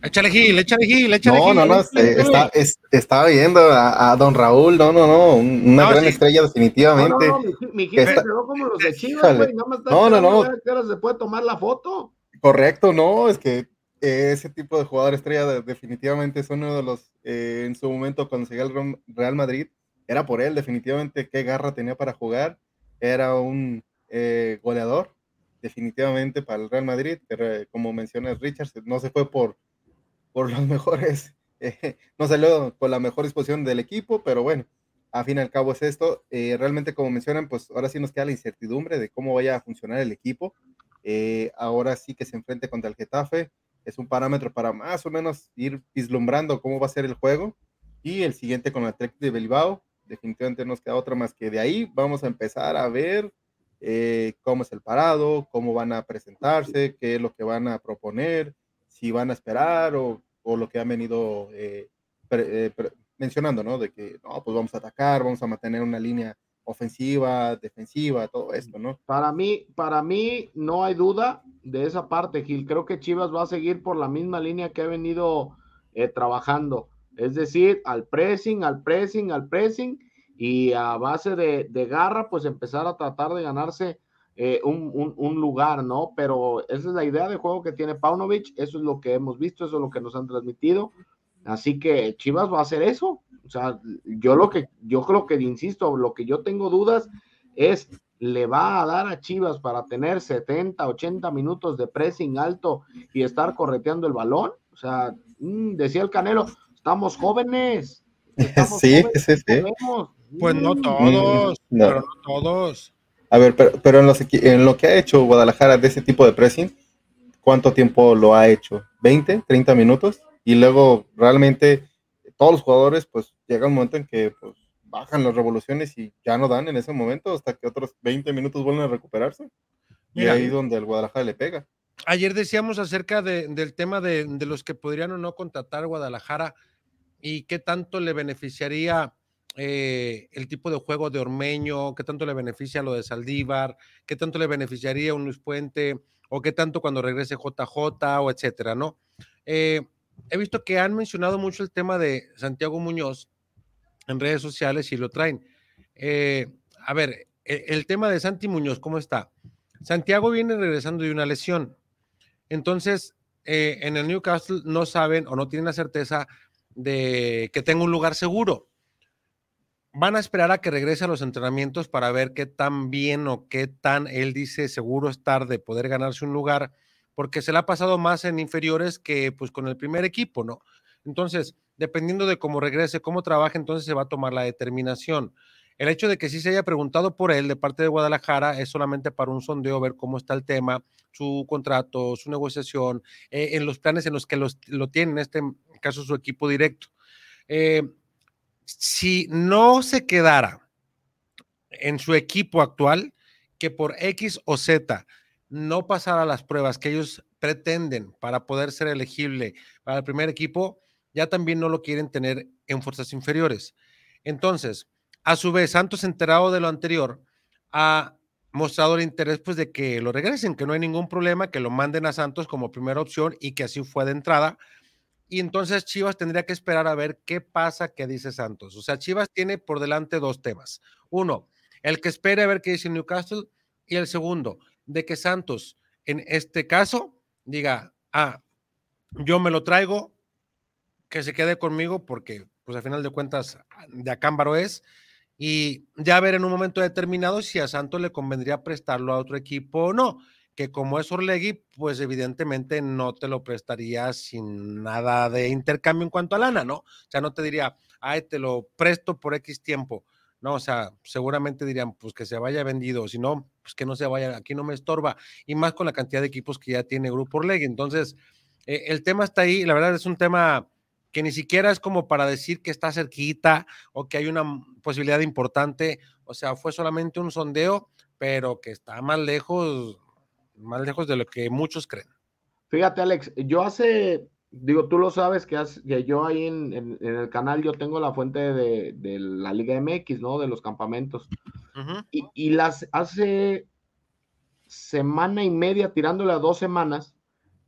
Échale Gil, échale Gil, échale no, Gil. No, no, está, estaba viendo a, don Raúl, no, no, no, una gran estrella definitivamente. No, no, mi, Gil se quedó como los de Chivas, güey, no me está no, no, no. qué se puede tomar la foto. Correcto, no, es que ese tipo de jugador estrella definitivamente es uno de los, eh, en su momento cuando llegó al Real Madrid, era por él, definitivamente qué garra tenía para jugar, era un eh, goleador, definitivamente para el Real Madrid, pero como mencionas Richard, no se fue por por los mejores, eh, no salió con la mejor disposición del equipo, pero bueno, a fin y al cabo es esto. Eh, realmente, como mencionan, pues ahora sí nos queda la incertidumbre de cómo vaya a funcionar el equipo. Eh, ahora sí que se enfrente contra el Getafe, es un parámetro para más o menos ir vislumbrando cómo va a ser el juego. Y el siguiente con el Trek de Bilbao, definitivamente nos queda otra más que de ahí vamos a empezar a ver cómo es el parado, cómo van a presentarse, qué es lo que van a proponer, si van a esperar o o lo que han venido eh, eh, mencionando, ¿no? De que, no, pues vamos a atacar, vamos a mantener una línea ofensiva, defensiva, todo esto, ¿no? Para mí, para mí no hay duda de esa parte, Gil. Creo que Chivas va a seguir por la misma línea que ha venido eh, trabajando. Es decir, al pressing, al pressing, al pressing, y a base de, de garra, pues empezar a tratar de ganarse eh, un, lugar, ¿no? Pero esa es la idea de juego que tiene Paunovic, eso es lo que hemos visto, eso es lo que nos han transmitido. Así que Chivas va a hacer eso. O sea, yo lo que, yo creo que, insisto, lo que yo tengo dudas es, ¿le va a dar a Chivas para tener 70, 80 minutos de pressing alto y estar correteando el balón? O sea, mm, decía el Canelo, estamos jóvenes. sí, sí, sí. Pues no mm. todos, pero no todos. A ver, pero, en, en, lo que ha hecho Guadalajara de ese tipo de pressing, ¿cuánto tiempo lo ha hecho? ¿20, 30 minutos? Y luego realmente todos los jugadores, pues llega un momento en que pues, bajan las revoluciones y ya no dan en ese momento hasta que otros 20 minutos vuelven a recuperarse. y ahí es donde el Guadalajara le pega. Ayer decíamos acerca del tema de, de, los que podrían o no contratar Guadalajara y qué tanto le beneficiaría eh, el tipo de juego de Ormeño, qué tanto le beneficia lo de Saldívar, qué tanto le beneficiaría un Luis Puente, o qué tanto cuando regrese JJ, o etcétera, ¿no? Eh, he visto que han mencionado mucho el tema de Santiago Muñoz en redes sociales y lo traen. Eh, a ver, el, el, tema de Santi Muñoz, ¿cómo está? Santiago viene regresando de una lesión. Entonces, en el Newcastle no saben o no tienen la certeza de que tenga un lugar seguro van a esperar a que regrese a los entrenamientos para ver qué tan bien o qué tan él dice seguro estar de poder ganarse un lugar, porque se le ha pasado más en inferiores que pues con el primer equipo, ¿no? Entonces, dependiendo de cómo regrese, cómo trabaje, entonces se va a tomar la determinación. El hecho de que sí se haya preguntado por él de parte de Guadalajara es solamente para un sondeo, ver cómo está el tema, su contrato, su negociación, eh, en los planes en los que los, lo tiene, en este caso su equipo directo. Eh, si no se quedara en su equipo actual, que por X o Z no pasara las pruebas que ellos pretenden para poder ser elegible para el primer equipo, ya también no lo quieren tener en fuerzas inferiores. Entonces, a su vez, Santos enterado de lo anterior, ha mostrado el interés pues de que lo regresen, que no hay ningún problema, que lo manden a Santos como primera opción y que así fue de entrada, y entonces Chivas tendría que esperar a ver qué pasa, qué dice Santos. O sea, Chivas tiene por delante dos temas. Uno, el que espere a ver qué dice Newcastle. Y el segundo, de que Santos, en este caso, diga, ah, yo me lo traigo, que se quede conmigo, porque, pues, al final de cuentas, de Acámbaro es. Y ya ver en un momento determinado si a Santos le convendría prestarlo a otro equipo o no que como es Orlegui, pues evidentemente no te lo prestaría sin nada de intercambio en cuanto a lana, ¿no? O sea, no te diría, ay, te lo presto por X tiempo. No, o sea, seguramente dirían, pues que se vaya vendido, si no, pues que no se vaya, aquí no me estorba, y más con la cantidad de equipos que ya tiene Grupo Orlegui. Entonces, eh, el tema está ahí, la verdad es un tema que ni siquiera es como para decir que está cerquita o que hay una posibilidad importante, o sea, fue solamente un sondeo, pero que está más lejos, más lejos de lo que muchos creen. Fíjate, Alex, yo hace, digo, tú lo sabes que, que yo ahí en, el canal yo tengo la fuente de, la Liga MX, ¿no? De los campamentos. y, y, las hace semana y media, tirándole a dos semanas,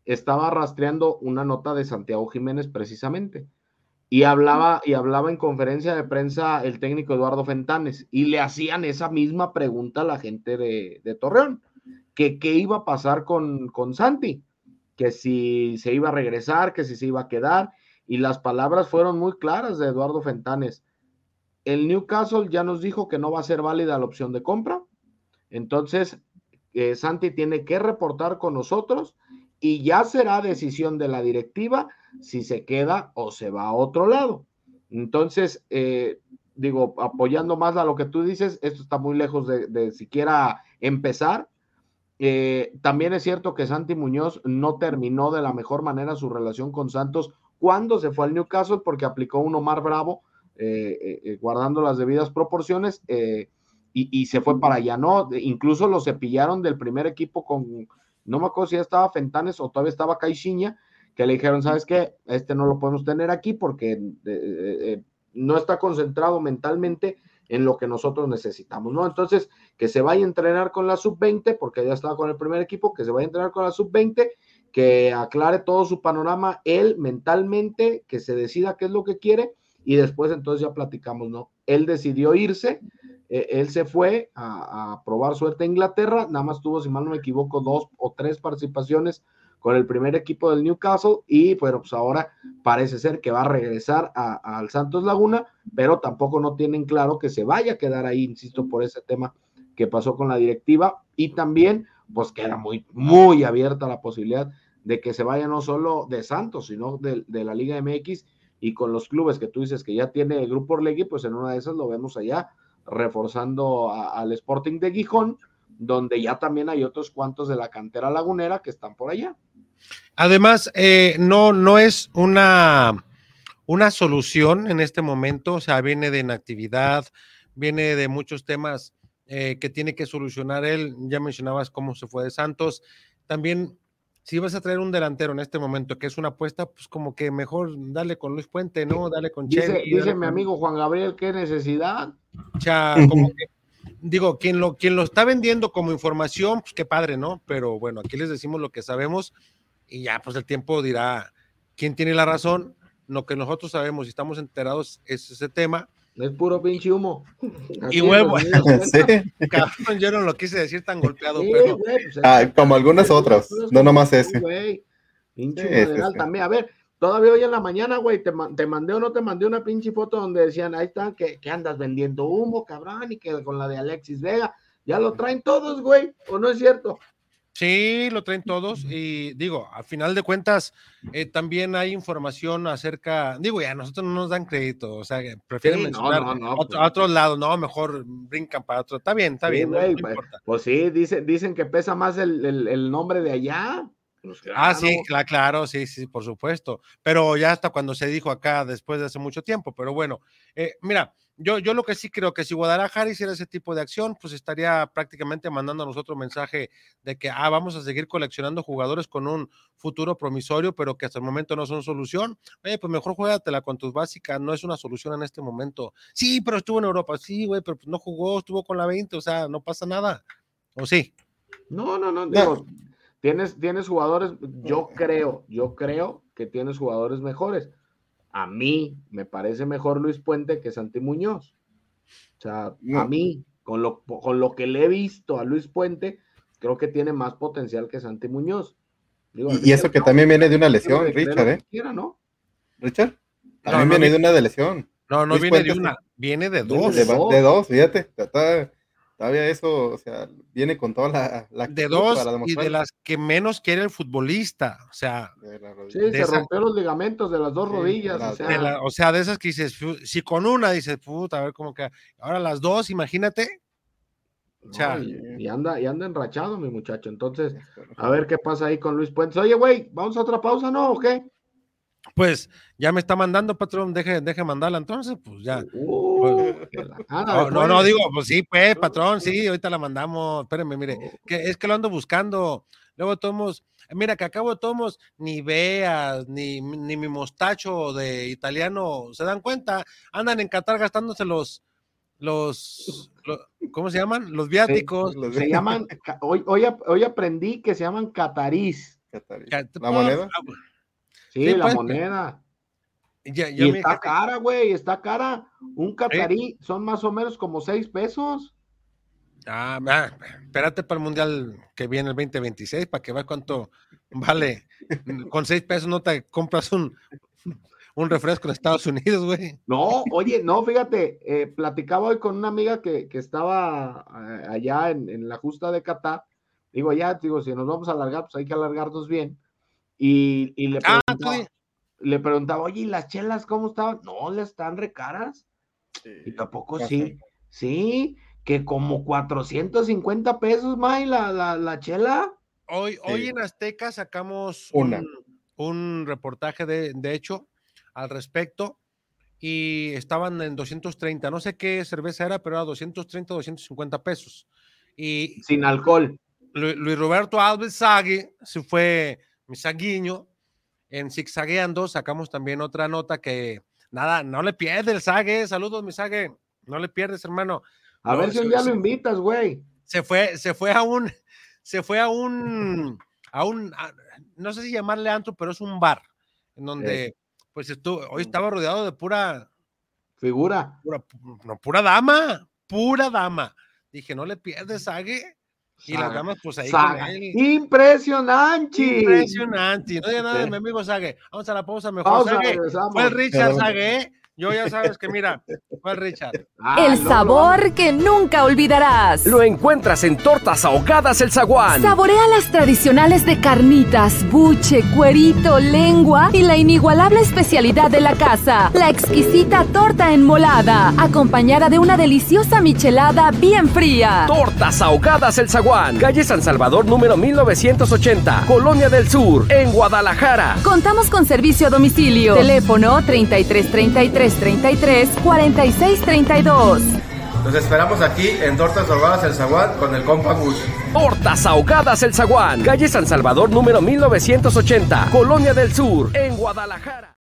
estaba rastreando una nota de Santiago Jiménez precisamente. Y hablaba, y hablaba en conferencia de prensa el técnico Eduardo Fentanes, y le hacían esa misma pregunta a la gente de, Torreón, que qué iba a pasar con, con Santi, que si se iba a regresar, que si se iba a quedar, y las palabras fueron muy claras de Eduardo Fentanes. El Newcastle ya nos dijo que no va a ser válida la opción de compra, entonces eh, Santi tiene que reportar con nosotros y ya será decisión de la directiva si se queda o se va a otro lado. Entonces, eh, digo, apoyando más a lo que tú dices, esto está muy lejos de, siquiera empezar. Eh, también es cierto que Santi Muñoz no terminó de la mejor manera su relación con Santos cuando se fue al Newcastle porque aplicó un Omar Bravo, eh, guardando las debidas proporciones, y, y, se fue para allá, ¿no? Incluso lo cepillaron del primer equipo con, no me acuerdo si ya estaba Fentanes o todavía estaba Caixinha, que le dijeron, ¿sabes qué? Este no lo podemos tener aquí porque eh, eh, eh, no está concentrado mentalmente en lo que nosotros necesitamos, ¿no? Entonces, que se vaya a entrenar con la sub-20, porque ya estaba con el primer equipo, que se vaya a entrenar con la sub-20, que aclare todo su panorama él mentalmente, que se decida qué es lo que quiere y después entonces ya platicamos, ¿no? Él decidió irse, eh, él se fue a, probar suerte a Inglaterra, nada más tuvo, si mal no me equivoco, dos o tres participaciones con el primer equipo del Newcastle y bueno, pues ahora parece ser que va a regresar al Santos Laguna, pero tampoco no tienen claro que se vaya a quedar ahí, insisto, por ese tema que pasó con la directiva. Y también pues queda muy, muy abierta la posibilidad de que se vaya no solo de Santos, sino de, de la Liga MX y con los clubes que tú dices que ya tiene el Grupo Orlegui, pues en una de esas lo vemos allá reforzando al Sporting de Gijón, donde ya también hay otros cuantos de la cantera lagunera que están por allá. Además, eh, no, no es una, una solución en este momento, o sea, viene de inactividad, viene de muchos temas eh, que tiene que solucionar él. Ya mencionabas cómo se fue de Santos. También si vas a traer un delantero en este momento que es una apuesta, pues como que mejor dale con Luis Puente, ¿no? Dale con Dice, dice mi amigo Juan Gabriel, ¿qué necesidad? Ya, como que, digo, quien lo, quien lo está vendiendo como información, pues qué padre, ¿no? Pero bueno, aquí les decimos lo que sabemos y ya, pues el tiempo dirá quién tiene la razón. Lo que nosotros sabemos y estamos enterados es ese tema es puro pinche humo. y huevo. Cabrón, yo no lo quise decir tan golpeado, pero. Pues, ah, como algunas otras, no nomás ese. Pinche también. A ver, todavía hoy en la mañana, güey, te, te, mandé o no te mandé una pinche foto donde decían, ahí están, que, que andas vendiendo humo, cabrón, y que con la de Alexis Vega. Ya lo traen todos, güey, ¿o no es cierto? Sí, lo traen todos y digo, al final de cuentas, eh, también hay información acerca, digo, ya nosotros no nos dan crédito, o sea, prefieren mencionar a, pues. otros lados, no, mejor brincan para otro, está bien, está bien. pues, pues, sí, dicen, dicen que pesa más el, nombre de allá. Pues ah, sí, claro, sí, sí, por supuesto, pero ya hasta cuando se dijo acá después de hace mucho tiempo, pero bueno, eh, mira, yo, yo lo que sí creo que si Guadalajara hiciera ese tipo de acción, pues estaría prácticamente mandándonos otro mensaje de que, ah, vamos a seguir coleccionando jugadores con un futuro promisorio, pero que hasta el momento no son solución. Oye, pues mejor juégatela con tus básicas, no es una solución en este momento. Sí, pero estuvo en Europa, sí, güey, pero pues no jugó, estuvo con la 20, o sea, no pasa nada. ¿O sí? No, no, no, digo, tienes, tienes jugadores, yo creo, yo creo que tienes jugadores mejores a mí me parece mejor Luis Puente que Santi Muñoz. O sea, a mí, con lo, con lo que le he visto a Luis Puente, creo que tiene más potencial que Santi Muñoz. y, eso que también viene de una lesión, Richard, ¿eh? ¿no? Richard, también viene de una lesión. No, no viene de una, viene de dos. De, de dos, fíjate. Está, todavía eso, o sea, viene con toda la, la de dos y de las que menos quiere el futbolista, o sea, sí, se rompió los ligamentos de las dos rodillas, o, sea. o sea, de esas que dices, si con una dices, puta, a ver cómo que, ahora las dos, imagínate. O sea, y, anda, y anda enrachado, mi muchacho. Entonces, a ver qué pasa ahí con Luis Puentes. Oye, güey, ¿vamos a otra pausa, no? ¿O qué? Pues ya me está mandando, patrón, deje, deje mandarla entonces, pues ya. Uh, Pues, la- no, no, no, pues. digo, pues sí, pues, patrón, sí, ahorita la mandamos. Espérenme, mire, que es que lo ando buscando. Luego tomos, mira, que acabo de tomos, ni veas, ni, ni mi mostacho de italiano, ¿se dan cuenta? Andan en Qatar gastándose los, los, lo- ¿cómo se llaman? Los viáticos. Se llaman, hoy, hoy, hoy aprendí que se llaman catarís. ¿La moneda? ah, Sí, Sí, la pues, moneda. Ya, ya Y mi está cara, güey, está cara. Un catarí son más o menos como seis pesos. Ah, ah, espérate para el mundial que viene el 2026 para que veas cuánto vale. Con seis pesos no te compras un, un refresco en Estados Unidos, güey. No, oye, no, fíjate, eh, platicaba hoy con una amiga que, que estaba eh, allá en, en la justa de Qatar. Digo, ya, digo, si nos vamos a alargar, pues hay que alargarnos bien. Y, y le, Ah, preguntaba, le preguntaba, oye, ¿y las chelas cómo estaban? No, le están recaras. Y tampoco sí. Sí, que como 450 pesos, May, la, la, la chela. Hoy, hoy Sí. en Azteca sacamos Una. un, un reportaje de, de hecho al respecto y estaban en 230. No sé qué cerveza era, pero era 230, 250 pesos. Y Sin alcohol. Lu- Luis Roberto Alves Sague se fue saguiño. En Zigzagueando sacamos también otra nota que nada, no le pierdes Sague. Saludos, mi Sague. No le pierdes, hermano. A No, ver si un día lo invitas, güey. Se fue, se fue a un, se fue a un, a un, a- no sé si llamarle antro, pero es un bar en donde, pues estuvo, hoy estaba rodeado de pura, Figura. pura, no, pura dama, pura dama. Dije, no le pierdes, Sague. Y las damas, pues ahí saga. con él. Impresionante. Impresionante. No diga nada de mi amigo Sague. Vamos a la pausa mejor. Pausa, Sague. Fue el Richard. Sague. Yo ya sabes que mira, fue el Richard. Ah, El no, no, sabor que nunca olvidarás. Lo encuentras en Tortas Ahogadas El Zaguán. Saborea las tradicionales de carnitas, buche, cuerito, lengua y la inigualable especialidad de la casa, la exquisita torta enmolada, acompañada de una deliciosa michelada bien fría. Tortas Ahogadas El Zaguán. Calle San Salvador número 1980. Colonia del Sur. En Guadalajara. Contamos con servicio a domicilio. Teléfono 33 33 33 46 32. Los esperamos aquí en Tortas Ahogadas El Zaguán con el compa Gus. Tortas Ahogadas El Zaguán. Calle San Salvador número 1980. Colonia del Sur. En Guadalajara.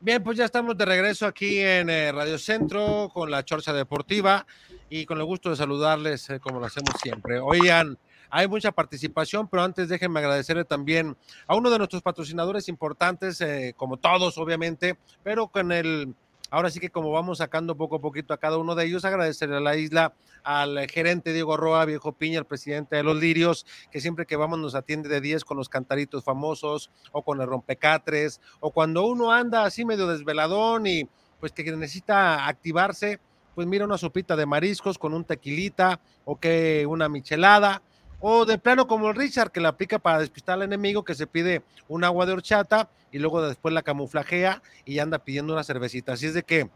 Bien, pues ya estamos de regreso aquí en eh, Radio Centro con la Chorcha Deportiva y con el gusto de saludarles eh, como lo hacemos siempre. Oigan, hay mucha participación, pero antes déjenme agradecerle también a uno de nuestros patrocinadores importantes, eh, como todos obviamente, pero con el, ahora sí que como vamos sacando poco a poquito a cada uno de ellos, agradecerle a la isla, al gerente Diego Roa, Viejo Piña, el presidente de los Lirios, que siempre que vamos nos atiende de 10 con los cantaritos famosos o con el rompecatres, o cuando uno anda así medio desveladón y pues que necesita activarse, pues mira una sopita de mariscos con un tequilita o que una michelada. O de plano como el Richard, que la aplica para despistar al enemigo, que se pide un agua de horchata y luego después la camuflajea y anda pidiendo una cervecita. Así es de que,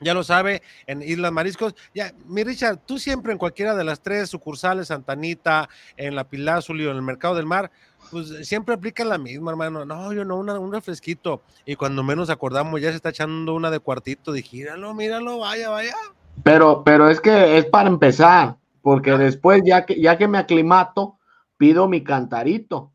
ya lo sabe, en Islas Mariscos. Ya, mi Richard, tú siempre en cualquiera de las tres sucursales, Santanita, en la Pilázuli o en el Mercado del Mar, pues siempre aplica la misma, hermano. No, yo no, una- un refresquito. Y cuando menos acordamos, ya se está echando una de cuartito. Dije, míralo, vaya, vaya. Pero, pero es que es para empezar, porque después, ya que, ya que me aclimato, pido mi cantarito.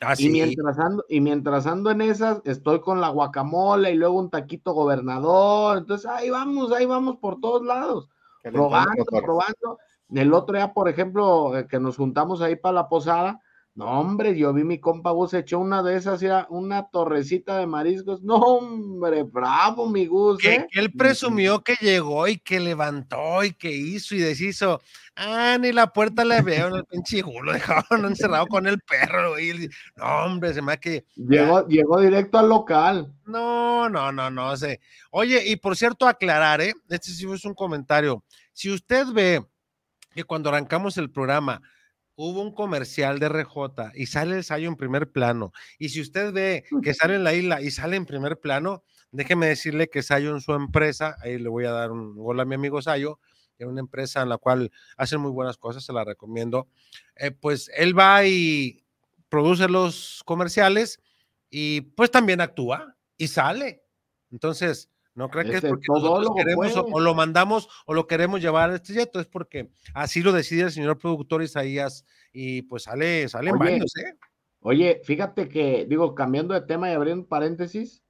Así. Y mientras ando, y mientras ando en esas, estoy con la guacamole y luego un taquito gobernador. Entonces, ahí vamos, ahí vamos por todos lados, probando, probando. El otro día, por ejemplo, eh, que nos juntamos ahí para la posada, no, hombre, yo vi mi compa Gus echó una de esas, una torrecita de mariscos. No, hombre, bravo, mi Gus, ¿eh? que él presumió que llegó y que levantó y que hizo y deshizo. Ah, ni la puerta le veo, el pinche lo dejaron encerrado con el perro. Y no, hombre, se me ha que. Llegó, llegó directo al local. No, no, no, no sé. Oye, y por cierto, aclarar, ¿eh? Este sí es un comentario. Si usted ve que cuando arrancamos el programa hubo un comercial de RJ y sale el Sayo en primer plano, y si usted ve que sale en la isla y sale en primer plano, déjeme decirle que Sayo en su empresa, ahí le voy a dar un gol a mi amigo Sayo, es una empresa en la cual hacen muy buenas cosas, se la recomiendo. Eh, pues él va y produce los comerciales y pues también actúa. y sale. Entonces, no creo que es porque todólogo queremos o, puede. o lo mandamos o lo queremos llevar a este yeto, es porque así lo decide el señor productor Isaías y pues sale, salen Oye, varios, ¿eh? Oye, fíjate que, digo, cambiando de tema y abriendo paréntesis,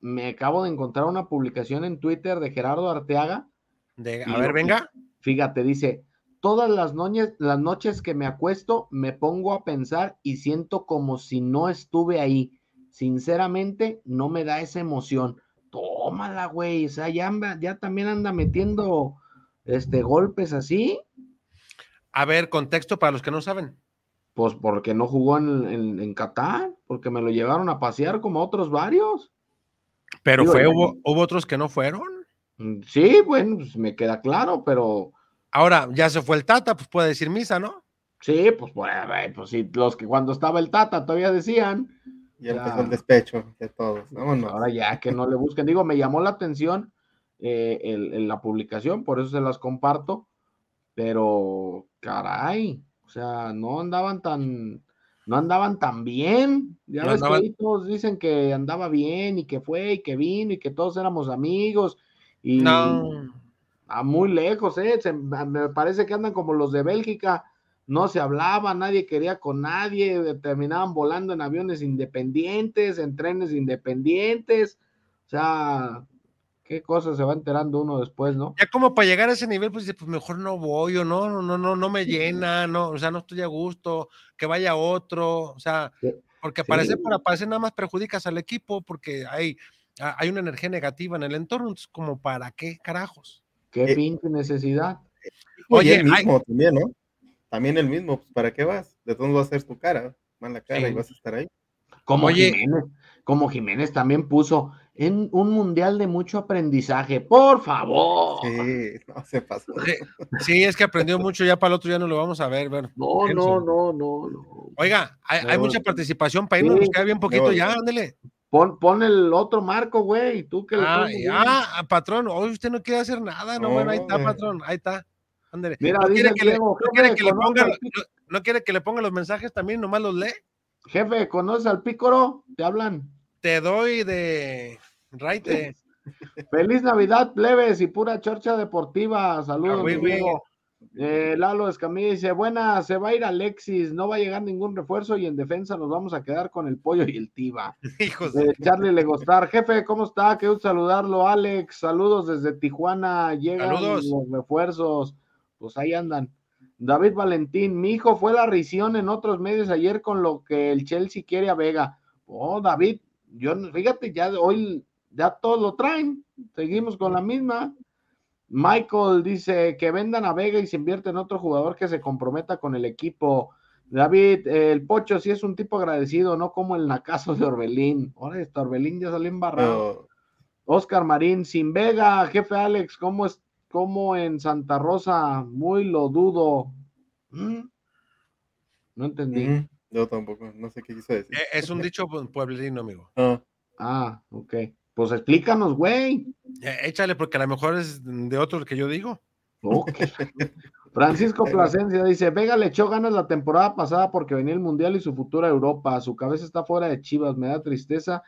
me acabo de encontrar una publicación en Twitter de Gerardo Arteaga. De, a ver, lo- venga. Fíjate, dice, todas las noches, las noches que me acuesto me pongo a pensar y siento como si no estuve ahí. Sinceramente, no me da esa emoción. Tómala, güey. O sea, ya, anda- ya también anda metiendo este, golpes así. A ver, contexto para los que no saben. Pues porque no jugó en, en, en Qatar, porque me lo llevaron a pasear como otros varios. Pero Digo, fue, hubo, hubo otros que no fueron. Mm, Sí, bueno, pues me queda claro, pero Ahora, ya se fue el Tata, pues puede decir misa, ¿no? sí, pues, pues, pues sí, los que cuando estaba el Tata todavía decían. Ya Ya. empezó el despecho de todos. Vámonos. Ahora ya que no le busquen. Digo, me llamó la atención eh, el- el- la publicación, por eso se las comparto, pero caray, o sea, no andaban tan, no andaban tan bien. Ya No ves andaban- que ahí todos dicen que andaba bien y que fue y que vino y que todos éramos amigos y No. a muy lejos, ¿eh? Se- me parece que andan como los de Bélgica, no se hablaba, nadie quería con nadie, terminaban volando en aviones independientes, en trenes independientes, o sea, qué cosas se va enterando uno después, ¿no? Ya como para llegar a ese nivel, pues dice, pues mejor no voy o no, no, no, no, no me llena, no, o sea, no estoy a gusto, que vaya otro, o sea, porque Sí. parece para parecer nada más perjudicas al equipo porque hay, hay una energía negativa en el entorno, entonces como para qué carajos. Qué Eh, pinche necesidad. Oye, Oye, el mismo también, ¿no? También el mismo, pues, ¿para qué vas? De todos vas a hacer tu cara, mala cara Sí. y vas a estar ahí. Como Oye. Jiménez, como Jiménez también puso en un mundial de mucho aprendizaje, por favor. Sí, no se pasó. Sí, sí, es que aprendió mucho, ya para el otro ya no lo vamos a ver, ver. No, no, no, no, no. Oiga, hay, mucha participación para irnos, Sí. nos queda bien poquito No, ya, ándele. Pon, pon el otro marco, güey, tú que le Ah, pones y- bien. ah, patrón, hoy usted no quiere hacer nada, no, No, bueno, ahí está, patrón, ahí está. Mira, no, quiere que le, Diego, no quiere jefe, que le conoce ponga, al no, no quiere que le ponga los mensajes también, nomás los lee. Jefe, ¿conoces al pícoro? Te hablan. Te doy de raite. Feliz Navidad, plebes y pura chorcha deportiva. Saludos, Ah. Diego. Eh, Lalo Escamilla dice, buena, se va a ir Alexis, no va a llegar ningún refuerzo y en defensa nos vamos a quedar con el pollo y el tiba. Hijos de... Eh, Charlie Legostar, jefe, ¿cómo está? Qué gusto saludarlo, Alex. Saludos desde Tijuana, llegan Saludos. los refuerzos, pues ahí andan. David Valentín, mi hijo fue la risión en otros medios ayer con lo que el Chelsea quiere a Vega. Oh, David, yo fíjate, ya hoy ya todos lo traen, seguimos con la misma. Michael dice que vendan a Vega y se invierte en otro jugador que se comprometa con el equipo. David, eh, el Pocho sí es un tipo agradecido, no como el Nacazo de Orbelín. Ahora este Orbelín ya salió embarrado. Oscar Marín, sin Vega, jefe Alex, ¿cómo es como en Santa Rosa? Muy lo dudo. ¿Mm? No entendí. mm, yo tampoco, no sé qué quiso decir. Eh, Es un dicho pu- pueblerino, amigo. No, Ah, ok. Pues explícanos, güey. Eh, échale, porque a lo mejor es de otro que yo digo. Ok. Francisco Plasencia dice, Vega le echó ganas la temporada pasada porque venía el Mundial y su futura Europa. Su cabeza está fuera de Chivas, me da tristeza,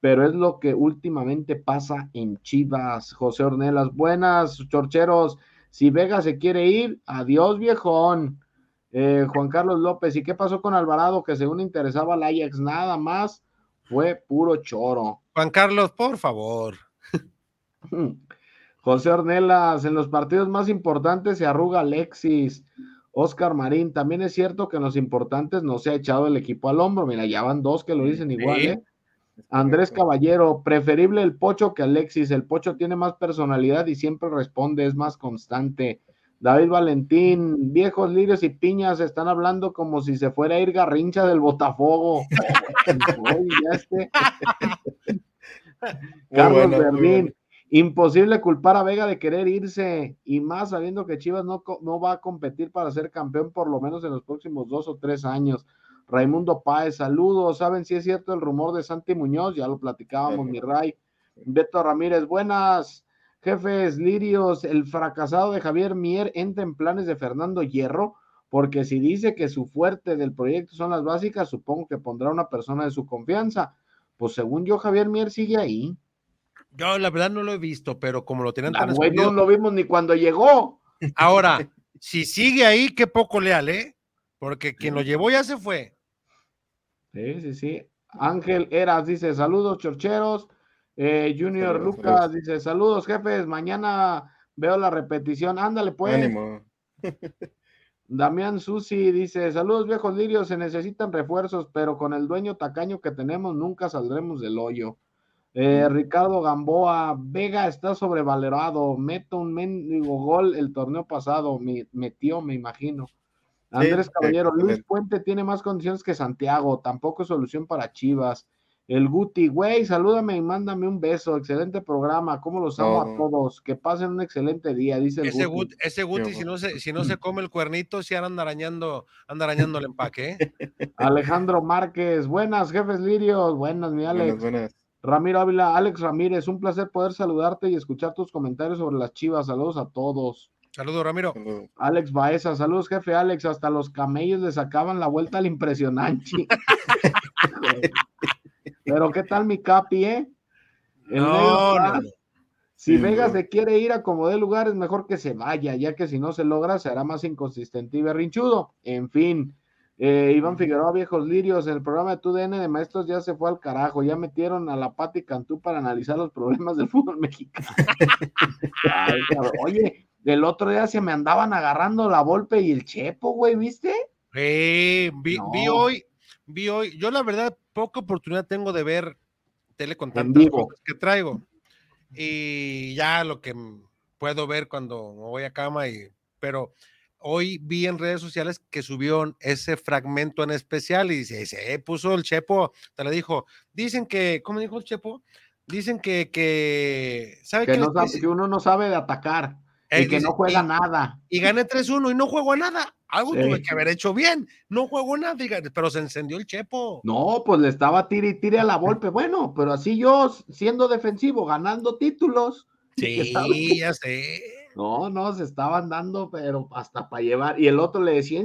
pero es lo que últimamente pasa en Chivas. José Ornelas, buenas, chorcheros. Si Vega se quiere ir, adiós, viejón. Eh, Juan Carlos López, ¿y qué pasó con Alvarado? Que según interesaba al Ajax, nada más fue puro choro. Juan Carlos, por favor. José Ornelas, en los partidos más importantes se arruga Alexis. Oscar Marín, también es cierto que en los importantes no se ha echado el equipo al hombro. Mira, ya van dos que lo dicen igual. ¿eh? Andrés Caballero, preferible el Pocho que Alexis. El Pocho tiene más personalidad y siempre responde, es más constante. David Valentín, viejos lirios y piñas están hablando como si se fuera a ir Garrincha del Botafogo. Oye, este. Carlos bueno, bueno. imposible culpar a Vega de querer irse y más sabiendo que Chivas no, no va a competir para ser campeón por lo menos en los próximos dos o tres años. Raimundo Páez, saludos. ¿Saben si es cierto el rumor de Santi Muñoz? Ya lo platicábamos, mi Ray. Beto Ramírez, buenas. Jefes lirios, el fracasado de Javier Mier entra en planes de Fernando Hierro, porque si dice que su fuerte del proyecto son las básicas, supongo que pondrá una persona de su confianza. pues según yo, Javier Mier sigue ahí. Yo la verdad no lo he visto, pero como lo tienen Ah, tan güey, no lo vimos ni cuando llegó. Ahora, si sigue ahí, qué poco leal, ¿eh? Porque quien lo llevó ya se fue. Sí, sí, sí. Ángel Eras dice, saludos, chorcheros. Eh, Junior Saludos, Lucas saludos. dice, saludos, jefes. Mañana veo la repetición. Ándale, pues. Ánimo. Damián Susi dice, saludos viejos lirios, se necesitan refuerzos, pero con el dueño tacaño que tenemos nunca saldremos del hoyo. Eh, Ricardo Gamboa, Vega está sobrevalorado, meto un mendigo gol el torneo pasado, me, metió, me imagino. Andrés Sí, Caballero, Luis. Puente tiene más condiciones que Santiago, tampoco es solución para Chivas. El Guti, güey, salúdame y mándame un beso, excelente programa, cómo los amo a todos, que pasen un excelente día, dice el Ese, Guti. Gut- ese Guti, si no, se, si no se come el cuernito, si anda arañando, anda arañando el empaque, ¿eh? Alejandro Márquez, buenas jefes lirios, buenas mi Alex. Buenas, buenas. Ramiro Ávila, Alex Ramírez, un placer poder saludarte y escuchar tus comentarios sobre las chivas. Saludos a todos. Saludos, Ramiro. Saludos. Alex Baeza, saludos jefe Alex, hasta los camellos le sacaban la vuelta al impresionante. Pero qué tal mi capi, eh? El No, no. Si Sí, Vegas se quiere ir a como de lugar, es mejor que se vaya, ya que si no se logra, será más inconsistente y berrinchudo. En fin, eh, Iván Figueroa, viejos lirios, en el programa de TUDN de maestros ya se fue al carajo, ya metieron a la Pati Cantú para analizar los problemas del fútbol mexicano. Ay. Oye, el otro día se me andaban agarrando la Volpe y el Chepo, güey, ¿viste? Eh, vi, vi hoy, vi hoy, yo la verdad poca oportunidad tengo de ver tele con tantas cosas que traigo. Y ya lo que puedo ver cuando me voy a cama y pero hoy vi en redes sociales que subió ese fragmento en especial y dice, se puso el Chepo, te lo dijo. Dicen que, ¿cómo dijo el Chepo? Dicen que, que, ¿sabe Que, no sabe- que uno no sabe de atacar Y que no juega y- nada. y gané 3-1 y no juego a nada. Algo Sí. tuve que haber hecho bien. No juego nada, pero se encendió el Chepo. No, pues le estaba tire y tire a la Volpe. Bueno, pero así yo, siendo defensivo, ganando títulos. Sí, estaba- ya sé. No, no, se estaban dando, pero hasta para llevar. Y el otro le decía,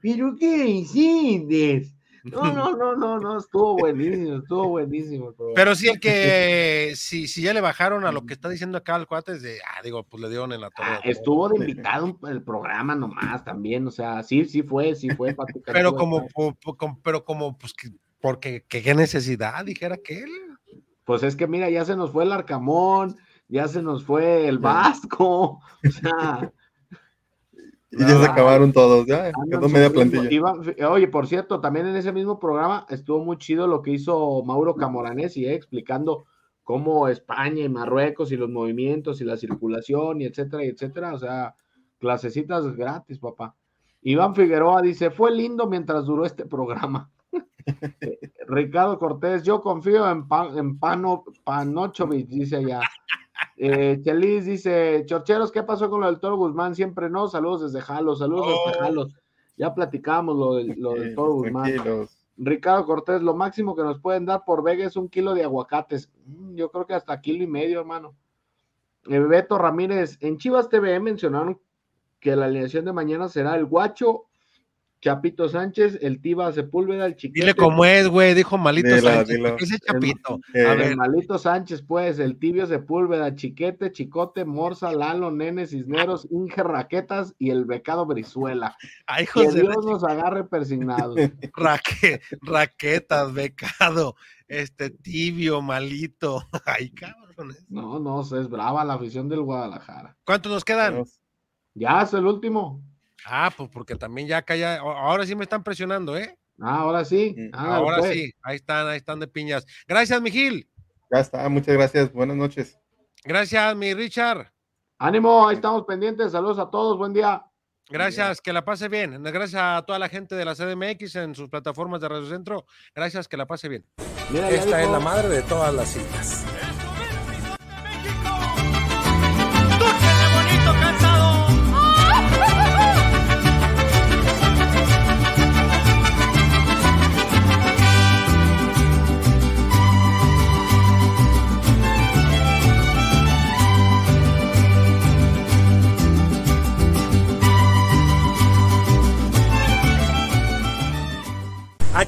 pero ¿qué hiciste? No, no, no, no, no, estuvo buenísimo, estuvo buenísimo. programa. Pero sí, el que si, si ya le bajaron a lo que está diciendo acá el cuate, es de, ah, digo, pues le dieron en la torre. Ah, estuvo de invitado el programa nomás también, o sea, sí, sí fue, sí fue. Pero como, pero como, pues, que- porque, que qué necesidad, dijera que él. Pues es que mira, ya se nos fue el Arcamón, ya se nos fue el Vasco, o sea, Y ya se acabaron todos, ya quedó media plantilla. Iván- oye, por cierto, también en ese mismo programa estuvo muy chido lo que hizo Mauro Camoranesi, eh, explicando cómo España y Marruecos y los movimientos y la circulación y etcétera, y etcétera, o sea, clasecitas gratis, papá. Iván Figueroa dice, fue lindo mientras duró este programa. Ricardo Cortés, yo confío en, Pan, en Pano, Panochovich, dice allá. Eh, Chelis dice, Chorcheros, ¿qué pasó con lo del Toro Guzmán? Siempre no, saludos desde Jalos, saludos desde Oh. Jalos. Ya platicamos lo del, lo del Toro Guzmán. Tranquilos. Ricardo Cortés, lo máximo que nos pueden dar por Vega es un kilo de aguacates. Mm, Yo creo que hasta kilo y medio, hermano. Eh, Beto Ramírez, en Chivas TV mencionaron que la alineación de mañana será el Guacho, Chapito Sánchez, el Tiba Sepúlveda, el Chiquete. Dile cómo es, güey, dijo Malito Dilo, Sánchez, dilo. ese chapito. Eh, A ver, Malito Sánchez, pues, el Tibio Sepúlveda, Chiquete, Chicote, Morza, Lalo, Nene, Cisneros, Inge Raquetas y el Becado Brizuela. ay, Que hijos de Dios nos agarre persignados. raque- raquetas, becado, este tibio, malito. Ay, cabrones. No, no, es brava la afición del Guadalajara. ¿Cuántos nos quedan? Ya es el último. Ah, pues porque también ya acá ya, ahora sí me están presionando, ¿eh? Ah, ahora sí. Mm. Ándale, ahora pues. sí, ahí están, ahí están de piñas. Gracias, Mijil. Ya está, muchas gracias, buenas noches. Gracias, mi Richard. Ánimo, ahí estamos pendientes. Saludos a todos, buen día. Gracias, que la pase bien. Gracias a toda la gente de la CDMX en sus plataformas de Radio Centro. Gracias, que la pase bien. Mira, Esta es la madre de todas las citas.